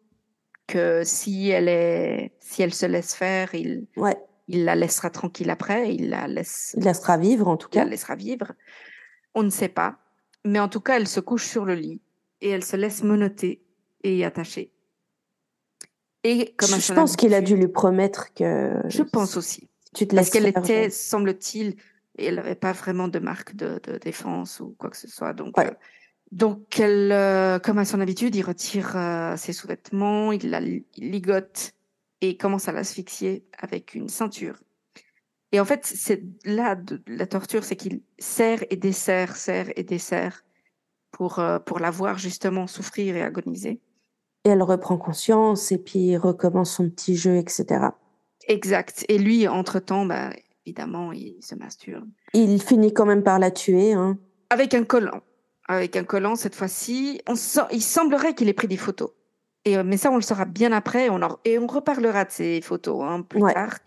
que si elle est, si elle se laisse faire, il, ouais. il la laissera tranquille après, il la laisse. Il laissera vivre en tout cas. Il la laissera vivre. On ne sait pas, mais en tout cas, elle se couche sur le lit et elle se laisse menotter et y attacher. Et comme je pense qu'il a dû lui promettre que. Je pense aussi. Tu te Parce qu'elle était, semble-t-il, et elle n'avait pas vraiment de marque de, de, défense ou quoi que ce soit. Donc, euh, donc elle, euh, comme à son habitude, il retire euh, ses sous-vêtements, il la ligote et commence à l'asphyxier avec une ceinture. Et en fait, c'est là de, la torture, c'est qu'il serre et dessert, serre et dessert pour, pour la voir justement souffrir et agoniser. Et elle reprend conscience et puis recommence son petit jeu, etc. Exact. Et lui, entre-temps, bah, évidemment, il se masturbe. Il finit quand même par la tuer. Hein. Avec un collant. Avec un collant, cette fois-ci. Il semblerait qu'il ait pris des photos. Et, euh, mais ça, on le saura bien après. On Et on reparlera de ces photos hein, plus tard.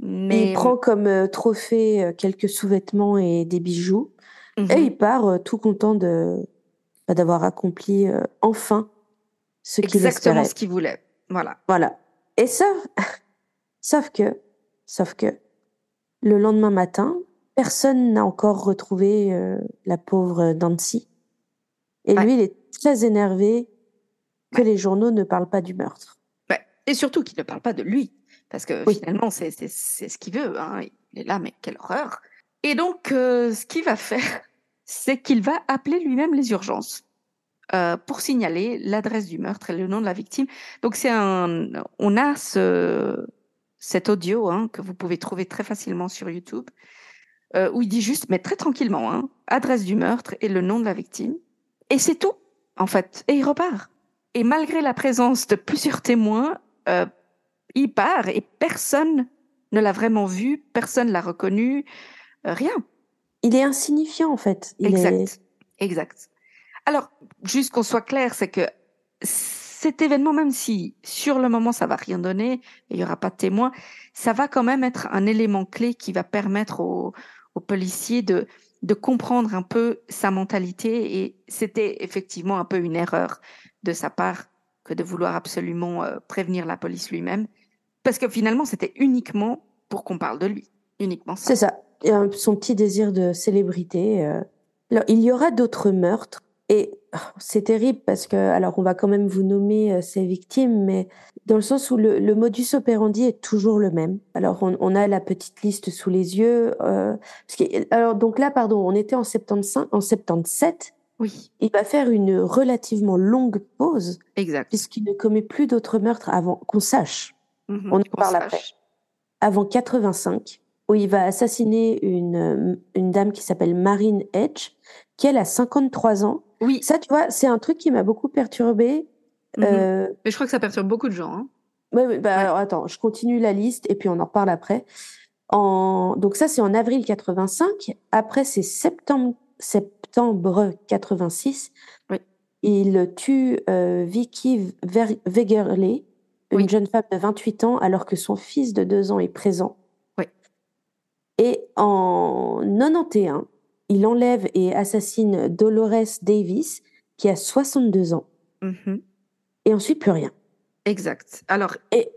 Mais... Il prend comme euh, trophée euh, quelques sous-vêtements et des bijoux. Et mhm. il part tout content de bah, d'avoir accompli enfin ce qu'il Exactement ce qu'il voulait. Voilà. Voilà. Et ça, sauf que, sauf que, le lendemain matin, personne n'a encore retrouvé la pauvre Dancy. Et lui, il est très énervé que les journaux ne parlent pas du meurtre. Et surtout qu'il ne parle pas de lui, parce que finalement, c'est ce qu'il veut. Hein. Il est là, mais quelle horreur. Et donc, euh, ce qu'il va faire, [laughs] c'est qu'il va appeler lui-même les urgences euh, pour signaler l'adresse du meurtre et le nom de la victime. Donc, c'est un, on a ce, cet audio hein, que vous pouvez trouver très facilement sur YouTube, euh, où il dit juste, mais très tranquillement, hein, adresse du meurtre et le nom de la victime. Et c'est tout, en fait. Et il repart. Et malgré la présence de plusieurs témoins, euh, il part et personne ne l'a vraiment vu, personne l'a reconnu, euh, rien. Il est insignifiant en fait. exact, exact. Alors, juste qu'on soit clair, c'est que cet événement, même si sur le moment ça va rien donner, il y aura pas de témoins, ça va quand même être un élément clé qui va permettre aux, policiers de comprendre un peu sa mentalité et c'était effectivement un peu une erreur de sa part que de vouloir absolument euh, prévenir la police lui-même parce que finalement c'était uniquement pour qu'on parle de lui uniquement ça. C'est ça son petit désir de célébrité euh. alors, il y aura d'autres meurtres et [laughs] c'est terrible parce que alors on va quand même vous nommer euh, ces victimes mais dans le sens où le, modus operandi est toujours le même. Alors, on, a la petite liste sous les yeux. Euh, alors, donc là, pardon, on était en 75, en 77. Oui. Il va faire une relativement longue pause. Exact. Puisqu'il ne commet plus d'autres meurtres avant qu'on sache. Mhm, on en parle après. Avant 85, où il va assassiner une, une dame qui s'appelle Marine Edge, qui elle a 53 ans. Oui. Ça, tu vois, c'est un truc qui m'a beaucoup perturbé Mmh euh, Mais je crois que ça perturbe beaucoup de gens. Hein. Oui, bah, Alors, attends, je continue la liste et puis on en reparle après. En... Donc ça, c'est en avril 85. Après, c'est septembre, septembre 86. Oui. Il tue euh, Vicky Wegerle, une jeune femme de 28 ans, alors que son fils de 2 ans est présent. Oui. Et en 91, il enlève et assassine Dolores Davis, qui a 62 ans. Mmh et ensuite plus rien. Exact. Alors, et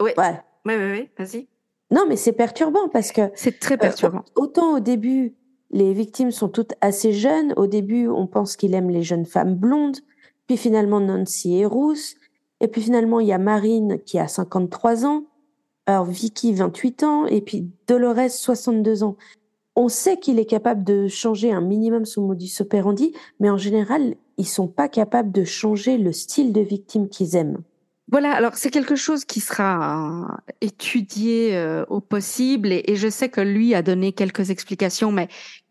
ouais, ouais, ouais, ouais, vas-y. Non, mais c'est perturbant parce que c'est très perturbant. Euh, autant au début, les victimes sont toutes assez jeunes. Au début, on pense qu'il aime les jeunes femmes blondes. Puis finalement, Nancy est rousse. Et puis finalement, il y a Marine qui a 53 ans. Alors Vicky, 28 ans. Et puis Dolores, 62 ans. On sait qu'il est capable de changer un minimum son modus operandi, mais en général, ils sont pas capables de changer le style de victime qu'ils aiment. Voilà, alors c'est quelque chose qui sera euh, étudié euh, au possible et, je sais que lui a donné quelques explications, mais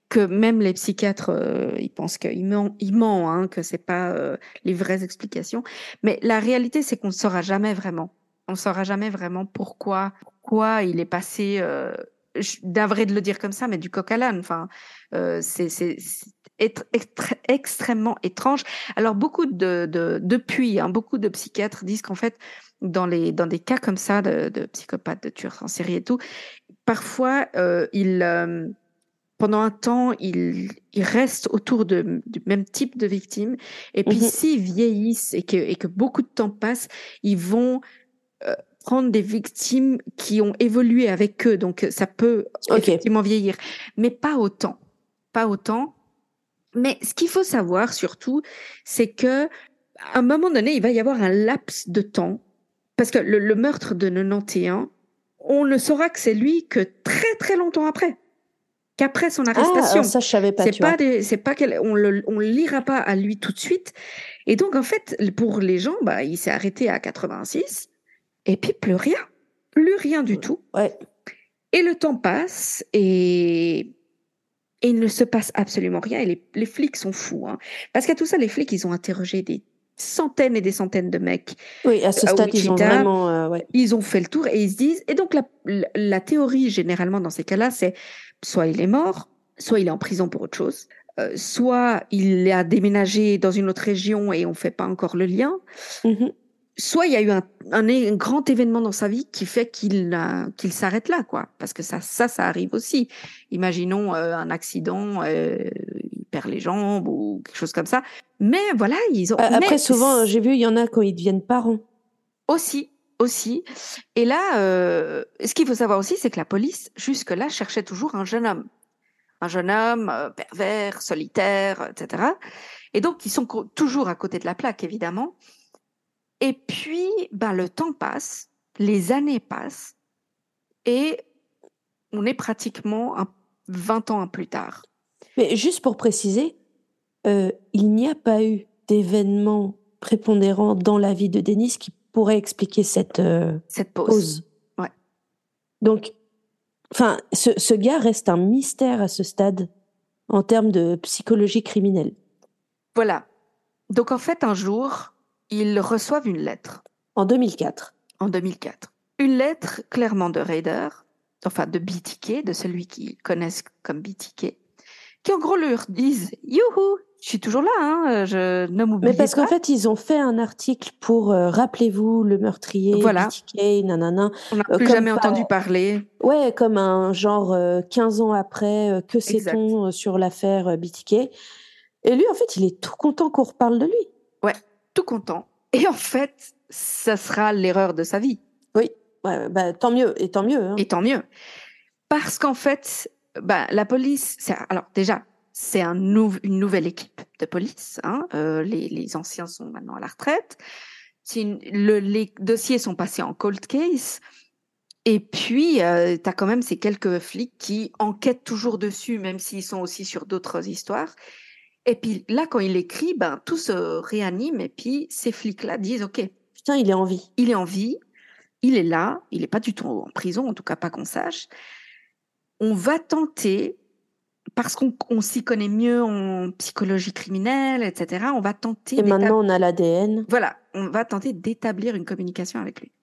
que même les psychiatres, euh, ils pensent qu'il ment, il ment hein, que c'est pas les vraies explications. Mais la réalité, c'est qu'on ne saura jamais vraiment. On ne saura jamais vraiment pourquoi, pourquoi il est passé vrai de le dire comme ça, mais du coq à l'âne. Enfin, c'est être extrêmement étrange. Alors beaucoup de, de depuis, hein, beaucoup de psychiatres disent qu'en fait, dans les dans des cas comme ça de, de psychopathes, de tueurs en série et tout, parfois euh, ils euh, pendant un temps, ils, ils restent autour de, du même type de victime. Et puis, mmh s'ils vieillissent et que, et que beaucoup de temps passe, ils vont euh, prendre des victimes qui ont évolué avec eux. Donc, ça peut effectivement vieillir, mais pas autant. Pas autant. Mais ce qu'il faut savoir surtout, c'est que à un moment donné, il va y avoir un laps de temps, parce que le, meurtre de 91, on ne saura que c'est lui que très très longtemps après, qu'après son arrestation. Ah, ça je savais pas. C'est pas, c'est pas on le, on lira pas à lui tout de suite. Et donc en fait, pour les gens, bah, il s'est arrêté à 86, et puis plus rien, plus rien du tout. Ouais. Et le temps passe et, et il ne se passe absolument rien. Et les, les flics sont fous. Hein. Parce qu'à tout ça, les flics, ils ont interrogé des centaines et des centaines de mecs. Oui, à ce stade, ils ont vraiment. Euh, ouais. Ils ont fait le tour et ils se disent. Et donc, la, la théorie, généralement, dans ces cas-là, c'est soit il est mort, soit il est en prison pour autre chose. Euh, soit il a déménagé dans une autre région et on fait pas encore le lien, Mhm. Soit il y a eu un, un, un grand événement dans sa vie qui fait qu'il euh, qu'il s'arrête là, quoi. Parce que ça, ça, ça arrive aussi. Imaginons euh, un accident, euh, il perd les jambes ou quelque chose comme ça. Mais voilà, ils ont. Après, souvent, j'ai vu, il y en a quand ils deviennent parents. aussi, aussi. Et là, ce qu'il faut savoir aussi, c'est que la police, jusque-là, cherchait toujours un jeune homme. Un jeune homme pervers, solitaire, etc. Et donc, ils sont toujours à côté de la plaque, évidemment. Et puis, ben, le temps passe, les années passent, et on est pratiquement un, 20 ans plus tard. Mais juste pour préciser, euh, il n'y a pas eu d'événement prépondérant dans la vie de Denis qui pourrait expliquer cette euh, Cette pause. pause. Ouais. Donc, enfin, ce, ce gars reste un mystère à ce stade en termes de psychologie criminelle. Voilà. Donc, en fait, un jour, ils reçoivent une lettre. En 2004. en 2004. Une lettre clairement de Raider, enfin de BTK, de celui qu'ils connaissent comme BTK, qui en gros leur disent Youhou, je suis toujours là, hein, je ne m'oubliez Mais parce pas. qu'en fait, ils ont fait un article pour euh, rappelez-vous le meurtrier, Voilà. BTK, nanana. On n'a euh, plus jamais pas- entendu parler. Ouais, comme un genre euh, 15 ans après, euh, que sait-on euh, sur l'affaire euh, BTK Et lui, en fait, il est tout content qu'on reparle de lui. Tout content. Et en fait, ça sera l'erreur de sa vie. Ouais, bah, tant mieux, et tant mieux. Hein. Et tant mieux. Parce qu'en fait, bah, la police, c'est- alors déjà, c'est un nou- une nouvelle équipe de police. Hein, euh, les, les anciens sont maintenant à la retraite. C'est une- le- les dossiers sont passés en cold case. Et puis, euh, tu as quand même ces quelques flics qui enquêtent toujours dessus, même s'ils sont aussi sur d'autres histoires. Et puis là, quand il écrit, ben, tout se réanime. Et puis, ces flics-là disent, OK, Putain, il est en vie. il est en vie, il est là, il n'est pas du tout en prison, en tout cas pas qu'on sache. On va tenter, parce qu'on on s'y connaît mieux en psychologie criminelle, etc., on va tenter, Et maintenant, on a l'ADN. voilà, on va tenter d'établir une communication avec lui.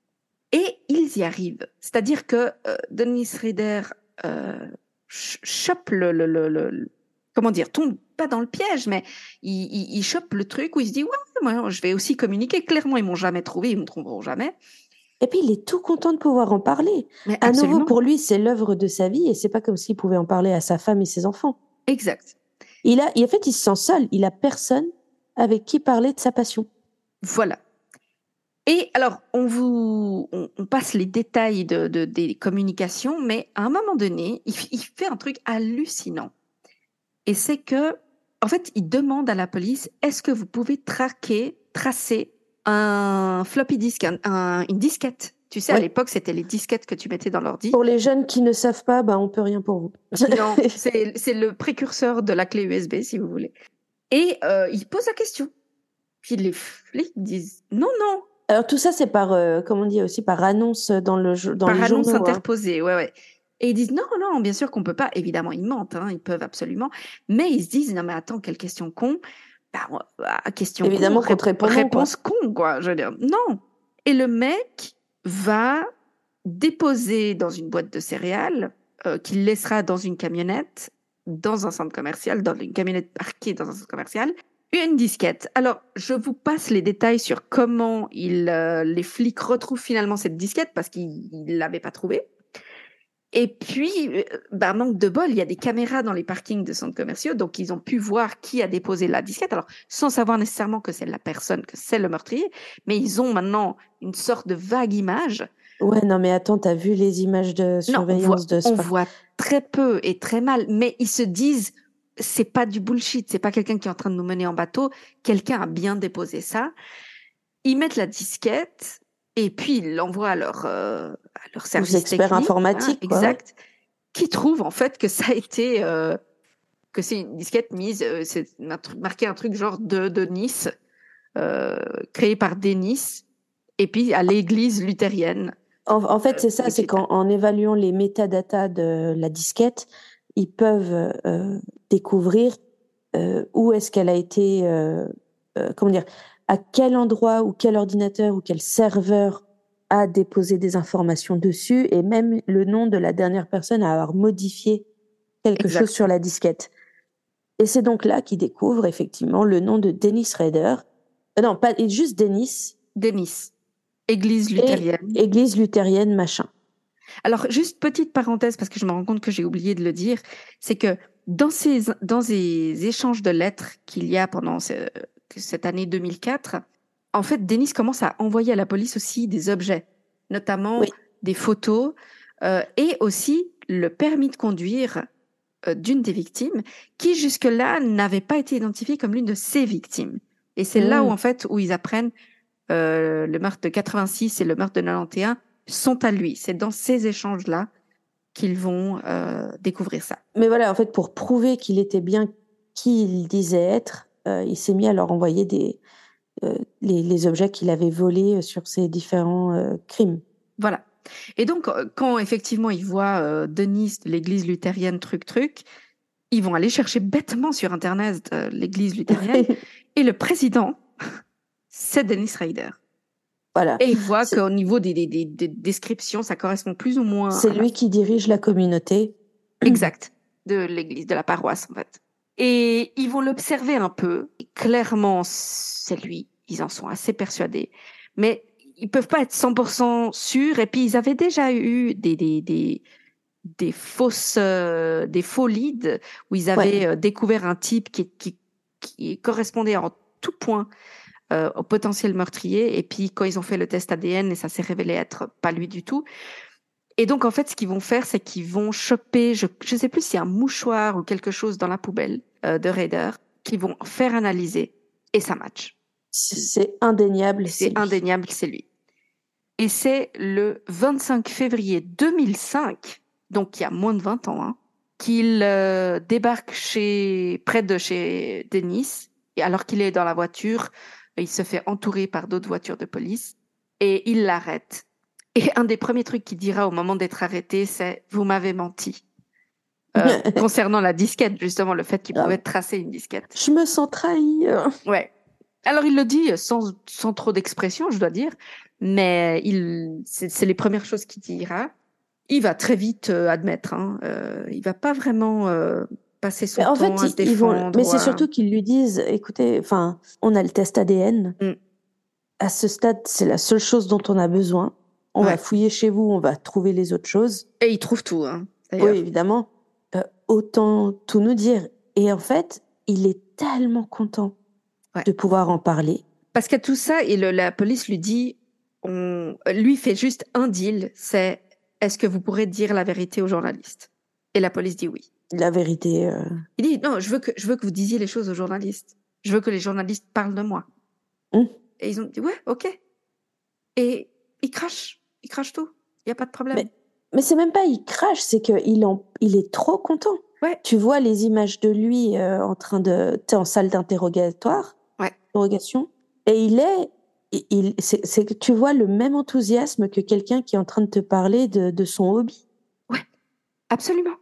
Et ils y arrivent. C'est-à-dire que euh, Denis Rieder euh, ch- chope le, le, le, le- comment dire, tombe pas dans le piège, mais il, il, il chope le truc où il se dit ouais, moi je vais aussi communiquer. Clairement, ils m'ont jamais trouvé, ils me trouveront jamais. Et puis, il est tout content de pouvoir en parler. Mais À absolument. nouveau, pour lui, c'est l'œuvre de sa vie et c'est pas comme s'il pouvait en parler à sa femme et ses enfants. Exact. Il a, et en fait, il se sent seul. Il a personne avec qui parler de sa passion. Voilà. Et alors, on vous, on, on passe les détails de, de- des communications, mais à un moment donné, il fait un truc hallucinant. Et c'est que, en fait, il demande à la police est-ce que vous pouvez traquer, tracer un floppy disk, un- un- une disquette? Tu sais, à l'époque, c'était les disquettes que tu mettais dans l'ordi. Pour les jeunes qui ne savent pas, bah, on peut rien pour vous. Non, [laughs] c'est le précurseur de la clé USB, si vous voulez. Et euh, il pose la question. Puis les flics disent non, non, Alors tout ça, c'est par, euh, comment on dit aussi, par annonce dans le dans par les annonce journaux. hein. interposée, ouais, ouais. Et ils disent non, non, bien sûr qu'on peut pas. Évidemment, ils mentent, hein, ils peuvent absolument. Mais ils se disent non, mais attends, quelle question con. Bah, bah, question Évidemment con, rép- quoi. réponse con, quoi. Je veux dire, non. Et le mec va déposer dans une boîte de céréales euh, qu'il laissera dans une camionnette, dans un centre commercial, dans une camionnette parquée dans un centre commercial, une disquette. Alors, je vous passe les détails sur comment il, euh, les flics retrouvent finalement cette disquette parce qu'ils ne l'avaient pas trouvée. Et puis, euh, bah, manque de bol, il y a des caméras dans les parkings de centres commerciaux, donc ils ont pu voir qui a déposé la disquette. Alors, sans savoir nécessairement que c'est la personne, que c'est le meurtrier, mais ils ont maintenant une sorte de vague image. Ouais, non, mais attends, t'as vu les images de Non, on surveillance voit, de on Spa- voit très peu et très mal, mais ils se disent, c'est pas du bullshit, c'est pas quelqu'un qui est en train de nous mener en bateau, quelqu'un a bien déposé ça. Ils mettent la disquette et puis ils l'envoient à leur, euh, à leur service experts informatiques, exact, qui trouvent en fait que ça a été, euh, que c'est une disquette mise, euh, c'est marqué un truc genre de, de Nice, euh, créé par Denis, et puis à l'église luthérienne. En, fait, c'est ça, c'est qu'en évaluant les métadatas de la disquette, ils peuvent découvrir où est-ce qu'elle a été, comment dire, à quel endroit ou quel ordinateur ou quel serveur a déposé des informations dessus et même le nom de la dernière personne à avoir modifié quelque chose sur la disquette. Et c'est donc là qu'il découvre effectivement le nom de Dennis Rader. Euh, non, pas juste Dennis. Dennis. Église luthérienne. église luthérienne, machin. Alors, juste petite parenthèse, parce que je me rends compte que j'ai oublié de le dire, c'est que dans ces, dans ces échanges de lettres qu'il y a pendant cette année 2004, en fait, Denis commence à envoyer à la police aussi des objets, notamment des photos euh, et aussi le permis de conduire euh, d'une des victimes qui jusque-là n'avait pas été identifiée comme l'une de ses victimes. Et c'est là où mmh. en fait où ils apprennent euh, le meurtre de 86 et le meurtre de 91 sont à lui. C'est dans ces échanges-là qu'ils vont découvrir ça. Mais voilà, en fait, pour prouver qu'il était bien qui il disait être, il s'est mis à leur envoyer des, euh, les, objets qu'il avait volés euh, sur ces différents euh, crimes. Voilà. Et donc, quand effectivement ils voient Denis de l'église luthérienne, truc, truc, ils vont aller chercher bêtement sur Internet l'église luthérienne. [laughs] et le président, c'est Dennis Rader. Voilà. Et ils voient qu'au niveau des, des, des, descriptions, ça correspond plus ou moins. C'est lui qui dirige la communauté. Exact. De l'église, de la paroisse, en fait. Et ils vont l'observer un peu. clairement, c'est lui. Ils en sont assez persuadés. Mais ils peuvent pas être 100% sûrs. Et puis, ils avaient déjà eu des, des, des, des fausses, euh, des faux leads où ils avaient euh, découvert un type qui, qui, qui correspondait en tout point euh, au potentiel meurtrier. Et puis, quand ils ont fait le test ADN, et ça s'est révélé être pas lui du tout, et donc, en fait, ce qu'ils vont faire, c'est qu'ils vont choper, je ne sais plus s'il y a un mouchoir ou quelque chose dans la poubelle de Raider, qu'ils vont faire analyser et ça match. C'est indéniable. C'est indéniable, c'est lui. Et c'est le 25 février 2005, donc il y a moins de 20 ans, hein, qu'il euh, débarque chez, près de chez Denis. Et alors qu'il est dans la voiture, il se fait entourer par d'autres voitures de police et il l'arrête et un des premiers trucs qu'il dira au moment d'être arrêté, c'est Vous m'avez menti. Euh, [laughs] concernant la disquette, justement, le fait qu'il ah. pouvait tracer une disquette. Je me sens trahi. Ouais. Alors il le dit sans, sans trop d'expression, je dois dire, mais il c'est les premières choses qu'il dira. Il va très vite euh, admettre. Hein. Euh, il va pas vraiment euh, passer son temps fait, à se défendre. Mais c'est surtout qu'ils lui disent, écoutez, enfin, on a le test ADN. Mm. À ce stade, c'est la seule chose dont on a besoin. On va fouiller chez vous, on va trouver les autres choses. Et il trouve tout, hein, Oui, évidemment. Euh, autant tout nous dire. Et en fait, il est tellement content de pouvoir en parler. Parce qu'à tout ça, et la police lui dit, on, lui fait juste un deal, c'est est-ce que vous pourrez dire la vérité aux journalistes? Et la police dit oui. La vérité. Euh, il dit non, je veux que je veux que vous disiez les choses aux journalistes. Je veux que les journalistes parlent de moi. Hum. Et ils ont dit ouais, ok. Et il crache il crache tout. Il n'y a pas de problème. Mais, mais c'est même pas il crache, c'est qu'il il est trop content. Ouais. Tu vois les images de lui euh, en train de. Tu en salle d'interrogatoire. Et il est. Il, c'est que tu vois le même enthousiasme que quelqu'un qui est en train de te parler de, de son hobby. Ouais, absolument.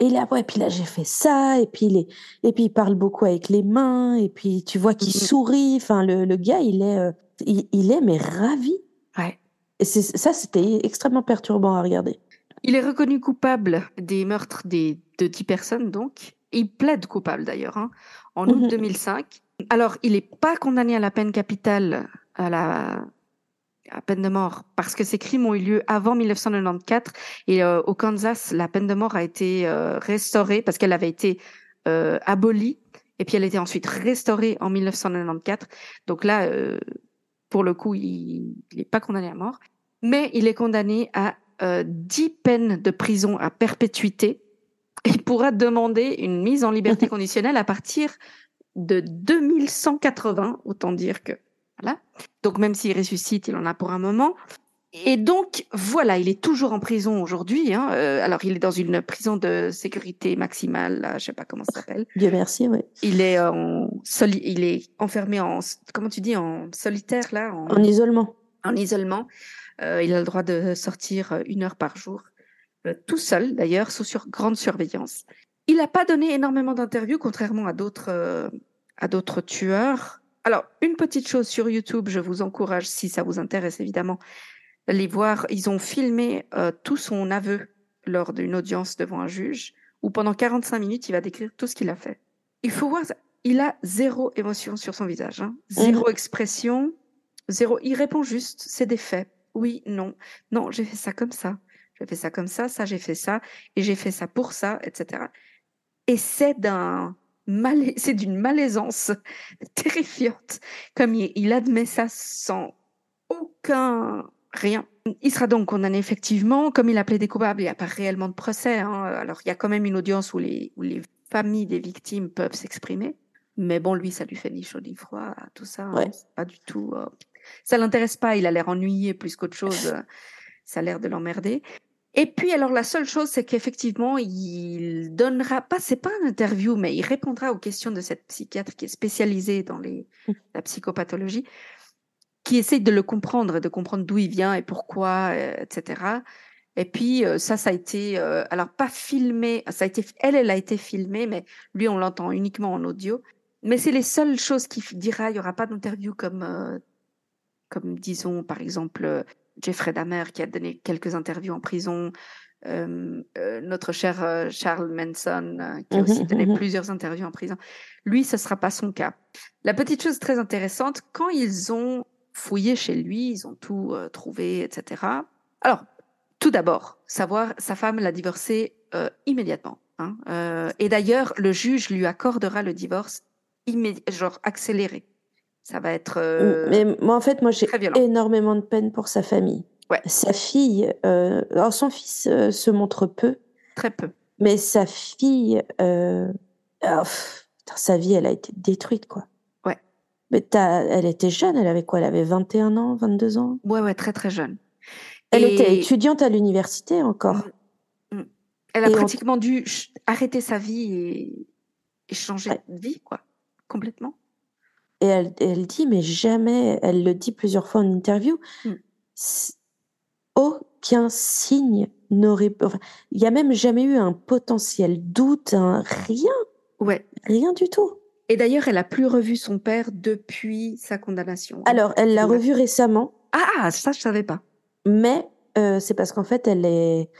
Et là, ouais, puis là, j'ai fait ça, et puis, il est, et puis il parle beaucoup avec les mains, et puis tu vois qu'il mm-hmm. sourit. Enfin, le, le gars, il est, euh, il, il, est, mais ravi. Ouais. Et ça, c'était extrêmement perturbant à regarder. Il est reconnu coupable des meurtres des, de 10 personnes, donc. Il plaide coupable d'ailleurs, hein, en août 2005. Alors, il n'est pas condamné à la peine capitale, à la à peine de mort, parce que ces crimes ont eu lieu avant 1994. Et euh, au Kansas, la peine de mort a été euh, restaurée parce qu'elle avait été euh, abolie. Et puis elle a été ensuite restaurée en 1994. Donc là, pour le coup, il n'est pas condamné à mort mais il est condamné à euh, 10 peines de prison à perpétuité. Il pourra demander une mise en liberté [laughs] conditionnelle à partir de 2180, autant dire que voilà. Donc même s'il ressuscite, il en a pour un moment. Et donc voilà, il est toujours en prison aujourd'hui. Hein. Euh, alors il est dans une prison de sécurité maximale, là, je sais pas comment ça s'appelle. Dieu merci, oui. Il est en soli il est enfermé en comment tu dis en solitaire là. En, en isolement en isolement. Euh, il a le droit de sortir euh, une heure par jour, euh, tout seul d'ailleurs, sous sur grande surveillance. Il n'a pas donné énormément d'interviews, contrairement à d'autres à d'autres tueurs. Alors, une petite chose sur YouTube, je vous encourage, si ça vous intéresse évidemment, d'aller voir. Ils ont filmé tout son aveu lors d'une audience devant un juge, où pendant 45 minutes, il va décrire tout ce qu'il a fait. Il faut voir, il a zéro émotion sur son visage, hein. zéro mmh. expression, zéro. Il répond juste, c'est des faits oui, non, non, j'ai fait ça comme ça, j'ai fait ça comme ça, ça j'ai fait ça, et j'ai fait ça pour ça, etc. Et c'est d'un [laughs] c'est d'une malaisance [laughs] terrifiante, comme il, admet ça sans aucun rien. Il sera donc condamné effectivement, comme il a plaidé coupable, il n'y a pas réellement de procès. Hein. Alors il y a quand même une audience où les, où les familles des victimes peuvent s'exprimer. Mais bon, lui, ça lui fait ni chaud ni froid, tout ça. Hein. Pas du tout. Euh, ça l'intéresse pas, il a l'air ennuyé plus qu'autre chose. Ça a l'air de l'emmerder. Et puis, alors, la seule chose, c'est qu'effectivement, il donnera pas, c'est pas une interview, mais il répondra aux questions de cette psychiatre qui est spécialisée dans les, mmh. la psychopathologie, qui essaye de le comprendre, de comprendre d'où il vient et pourquoi, euh, etc. Et puis, euh, ça, ça a été, alors pas filmé, ça a été, elle, elle a été filmée, mais lui, on l'entend uniquement en audio. Mais c'est les seules choses qu'il dira. Il y aura pas d'interview comme comme disons par exemple euh, Jeffrey Dahmer qui a donné quelques interviews en prison, euh, euh, notre cher Charles Manson qui a mmh aussi donné mmh plusieurs interviews en prison. Lui, ce sera pas son cas. La petite chose très intéressante, quand ils ont fouillé chez lui, ils ont tout trouvé, etc. Alors, tout d'abord, savoir sa femme l'a divorcé immédiatement. Hein, et d'ailleurs, le juge lui accordera le divorce genre accéléré. Ça va être. Euh, mais moi, en fait, moi, j'ai énormément de peine pour sa famille. Ouais. Sa fille, euh, alors son fils euh, se montre peu. Très peu. Mais sa fille, oh, sa vie, elle a été détruite, quoi. Ouais. Mais elle était jeune, elle avait quoi? Elle avait 21 ans, 22 ans? Ouais, ouais, très, très jeune. Elle était étudiante à l'université encore. Mm, mm. Elle a pratiquement dû arrêter sa vie et, et changer de vie, quoi. Complètement. Et elle, elle, dit, mais jamais, elle le dit plusieurs fois en interview, mm. aucun signe n'aurait. il n'y a même jamais eu un potentiel doute, un rien. Ouais. Rien du tout. Et d'ailleurs, elle a plus revu son père depuis sa condamnation. Alors, elle l'a revu récemment. Ah, ça, je savais pas. Mais euh, c'est parce qu'en fait, elle est,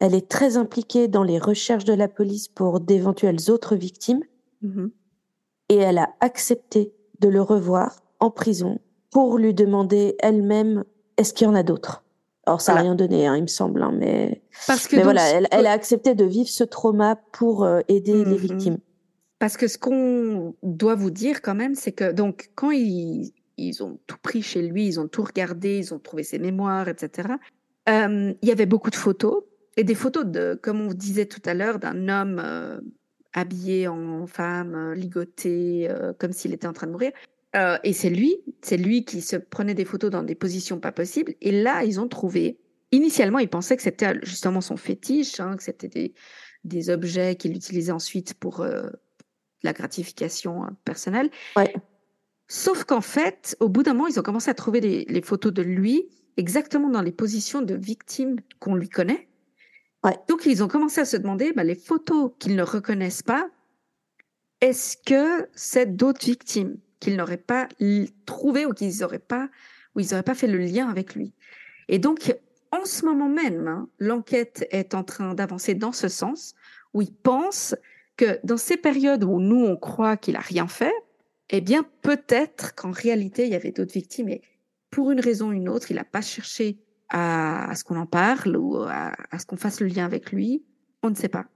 elle est très impliquée dans les recherches de la police pour d'éventuelles autres victimes. Mm-hmm. Et elle a accepté de le revoir en prison pour lui demander elle-même est-ce qu'il y en a d'autres? Alors ça n'a rien donné, hein, il me semble, hein, mais, Parce que mais voilà, elle, a accepté de vivre ce trauma pour euh, aider les mhm. victimes. Parce que ce qu'on doit vous dire quand même, c'est que donc quand ils, ils ont tout pris chez lui, ils ont tout regardé, ils ont trouvé ses mémoires, etc. Euh, il y avait beaucoup de photos et des photos de, comme on disait tout à l'heure, d'un homme euh, habillé en femme, euh, ligoté, euh, comme s'il était en train de mourir. Euh, et c'est lui, c'est lui qui se prenait des photos dans des positions pas possibles. Et là, ils ont trouvé. Initialement, ils pensaient que c'était justement son fétiche, hein, que c'était des, des objets qu'il utilisait ensuite pour la gratification personnelle. Ouais. Sauf qu'en fait, au bout d'un moment, ils ont commencé à trouver les photos de lui exactement dans les positions de victimes qu'on lui connaît. Donc, ils ont commencé à se demander, bah, les photos qu'ils ne reconnaissent pas, est-ce que c'est d'autres victimes qu'ils n'auraient pas trouvées ou qu'ils n'auraient pas, pas fait le lien avec lui? Et donc, en ce moment même, hein, l'enquête est en train d'avancer dans ce sens, où ils pensent que dans ces périodes où nous, on croit qu'il a rien fait, eh bien, peut-être qu'en réalité, il y avait d'autres victimes et pour une raison ou une autre, il n'a pas cherché à, ce qu'on en parle ou à, ce qu'on fasse le lien avec lui. On ne sait pas.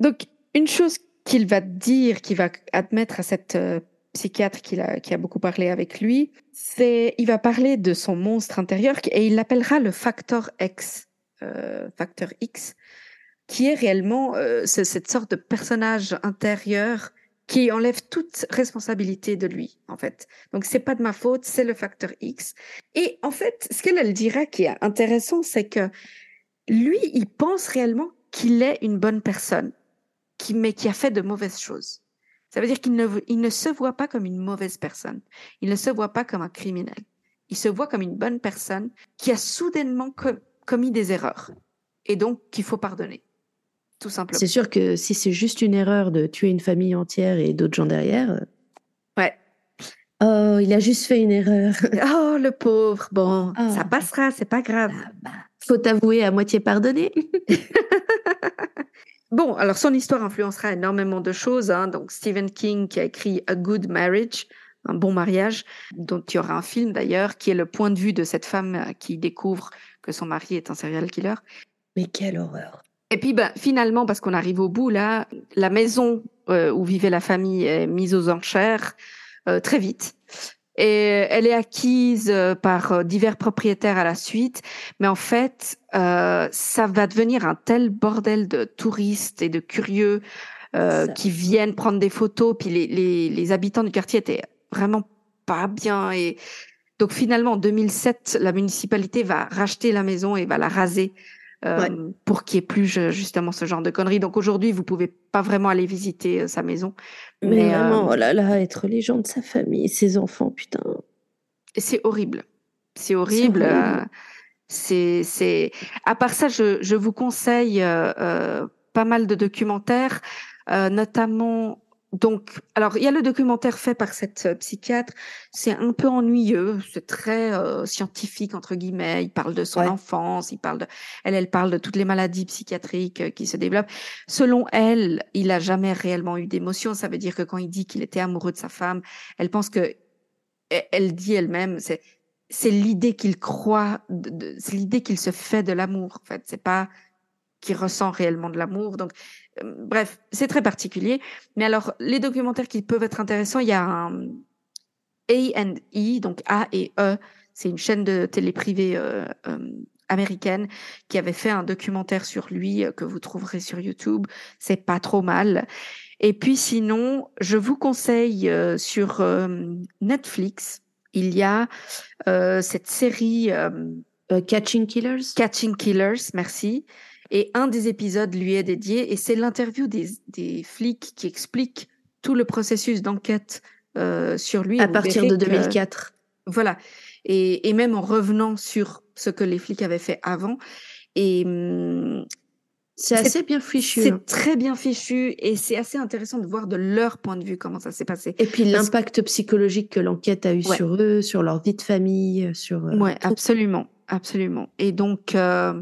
Donc, une chose qu'il va dire, qu'il va admettre à cette euh, psychiatre qui a, beaucoup parlé avec lui, c'est il va parler de son monstre intérieur et il l'appellera le facteur X, euh, facteur X, qui est réellement euh, cette sorte de personnage intérieur qui enlève toute responsabilité de lui, en fait. Donc, c'est pas de ma faute, c'est le facteur X. Et en fait, ce qu'elle elle dira qui est intéressant, c'est que lui, il pense réellement qu'il est une bonne personne, qui, mais qui a fait de mauvaises choses. Ça veut dire qu'il ne, se voit pas comme une mauvaise personne. Il ne se voit pas comme un criminel. Il se voit comme une bonne personne qui a soudainement commis des erreurs et donc qu'il faut pardonner. Tout simplement. C'est sûr que si c'est juste une erreur de tuer une famille entière et d'autres gens derrière. Euh, ouais. Oh, il a juste fait une erreur. [laughs] oh, le pauvre. Bon, ça ah. passera, c'est pas grave. Ah, bah, faut avouer à moitié pardonner. [laughs] [laughs] bon, alors son histoire influencera énormément de choses. Hein. Donc Stephen King qui a écrit A Good Marriage, un bon mariage, dont il y aura un film d'ailleurs, qui est le point de vue de cette femme euh, qui découvre que son mari est un serial killer. Mais quelle horreur. Et puis ben, finalement, parce qu'on arrive au bout là, la maison euh, où vivait la famille est mise aux enchères euh, très vite. Et elle est acquise euh, par divers propriétaires à la suite, mais en fait, ça va devenir un tel bordel de touristes et de curieux qui viennent prendre des photos. Puis les, les, les habitants du quartier étaient vraiment pas bien et donc finalement, en 2007, la municipalité va racheter la maison et va la raser euh, pour qu'il n'y ait plus justement ce genre de conneries. Donc aujourd'hui, vous pouvez pas vraiment aller visiter euh, sa maison. Mais, vraiment, euh, oh là là, être les gens de sa famille, ses enfants, putain. C'est horrible. C'est horrible. C'est, c'est. À part ça, je, je vous conseille pas mal de documentaires, notamment donc, alors il y a le documentaire fait par cette euh, psychiatre. C'est un peu ennuyeux, c'est très euh, scientifique entre guillemets. Il parle de son enfance, il parle de, elle, elle parle de toutes les maladies psychiatriques euh, qui se développent. Selon elle, il a jamais réellement eu d'émotion. Ça veut dire que quand il dit qu'il était amoureux de sa femme, elle pense que, elle dit elle-même, c'est c'est l'idée qu'il croit, c'est l'idée qu'il se fait de l'amour. En fait, c'est pas qu'il ressent réellement de l'amour. Donc bref, c'est très particulier. Mais alors, les documentaires qui peuvent être intéressants, il y a un A&E, donc A et E, c'est une chaîne de télé privée euh, euh, américaine qui avait fait un documentaire sur lui que vous trouverez sur YouTube. C'est pas trop mal. Et puis sinon, je vous conseille sur Netflix, il y a cette série Catching Killers. Catching Killers, merci. Et un des épisodes lui est dédié et c'est l'interview des, des, flics qui explique tout le processus d'enquête euh, sur lui. À partir de 2004. voilà. Et, et, même en revenant sur ce que les flics avaient fait avant. Et hum, c'est assez bien fichu. C'est hein. très bien fichu et c'est assez intéressant de voir de leur point de vue comment ça s'est passé. Et puis l'impact psychologique que l'enquête a eu sur eux, sur leur vie de famille, sur. Euh, ouais, absolument, absolument. Et donc, euh,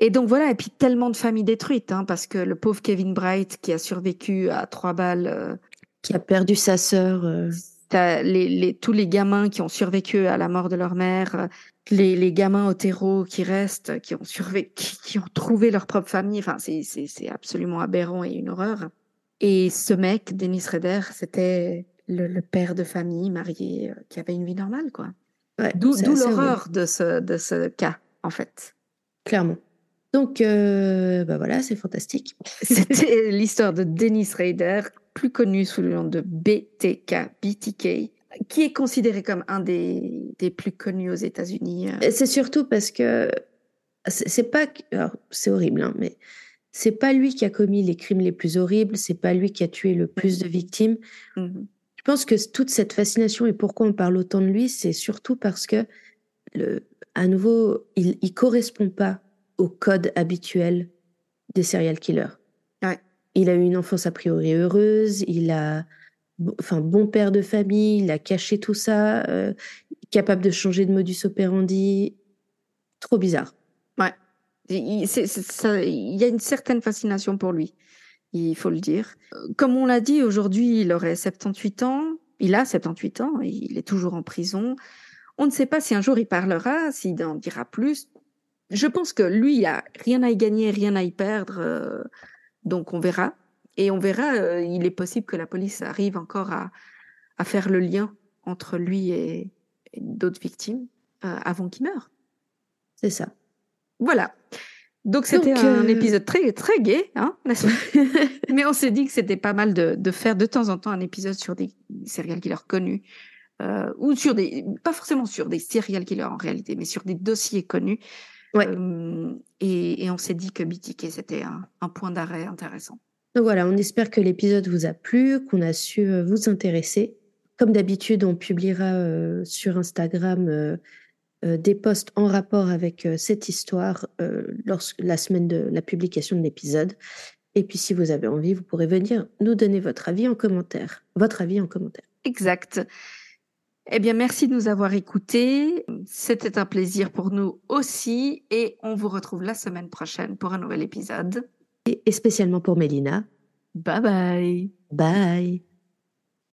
et donc voilà, et puis tellement de familles détruites, hein, parce que le pauvre Kevin Bright qui a survécu à trois balles, euh, qui a perdu sa sœur, euh... les, les, tous les gamins qui ont survécu à la mort de leur mère, euh, les, les gamins au terreau qui restent, qui ont survécu, qui, ont trouvé leur propre famille. Enfin, c'est absolument aberrant et une horreur. Et ce mec, Dennis Rader, c'était le, le, père de famille marié euh, qui avait une vie normale, quoi. Ouais, D'où l'horreur de ce de ce cas, en fait. Clairement. Donc, euh, bah voilà, c'est fantastique. [laughs] C'était l'histoire de Dennis Rader, plus connu sous le nom de BTK, BTK, qui est considéré comme un des, des plus connus aux États-Unis. C'est surtout parce que c'est pas, c'est horrible, hein, mais c'est pas lui qui a commis les crimes les plus horribles, c'est pas lui qui a tué le plus de victimes. Mmh Je pense que toute cette fascination et pourquoi on parle autant de lui, c'est surtout parce que, le, à nouveau, il, il correspond pas au code habituel des serial killers. Il a eu une enfance a priori heureuse, il a, enfin, bon père de famille, il a caché tout ça, euh, capable de changer de modus operandi. Trop bizarre. Ouais. Il, il y a une certaine fascination pour lui, il faut le dire. Comme on l'a dit, aujourd'hui, il aurait 78 ans. Il a 78 ans, il est toujours en prison. On ne sait pas si un jour il parlera, s'il en dira plus je pense que lui, il a rien à y gagner, rien à y perdre. Euh, donc on verra. Et on verra, euh, il est possible que la police arrive encore à, à faire le lien entre lui et, d'autres victimes euh, avant qu'il meure. C'est ça. Voilà. Donc c'était un épisode très très gai, hein, [laughs] Mais on s'est dit que c'était pas mal de, de, faire de temps en temps un épisode sur des serial killers connus ou sur des, pas forcément sur des serial killers en réalité, mais sur des dossiers connus Ouais. et, on s'est dit que BTK, c'était un, point d'arrêt intéressant. Donc voilà, on espère que l'épisode vous a plu, qu'on a su vous intéresser. comme d'habitude, on publiera sur Instagram des posts en rapport avec cette histoire lorsque la semaine de la publication de l'épisode. Et puis, si vous avez envie, vous pourrez venir nous donner votre avis en commentaire. Votre avis en commentaire. Exact. Eh bien, merci de nous avoir écoutés. C'était un plaisir pour nous aussi. Et on vous retrouve la semaine prochaine pour un nouvel épisode. Et, spécialement pour Mélina. Bye bye. Bye.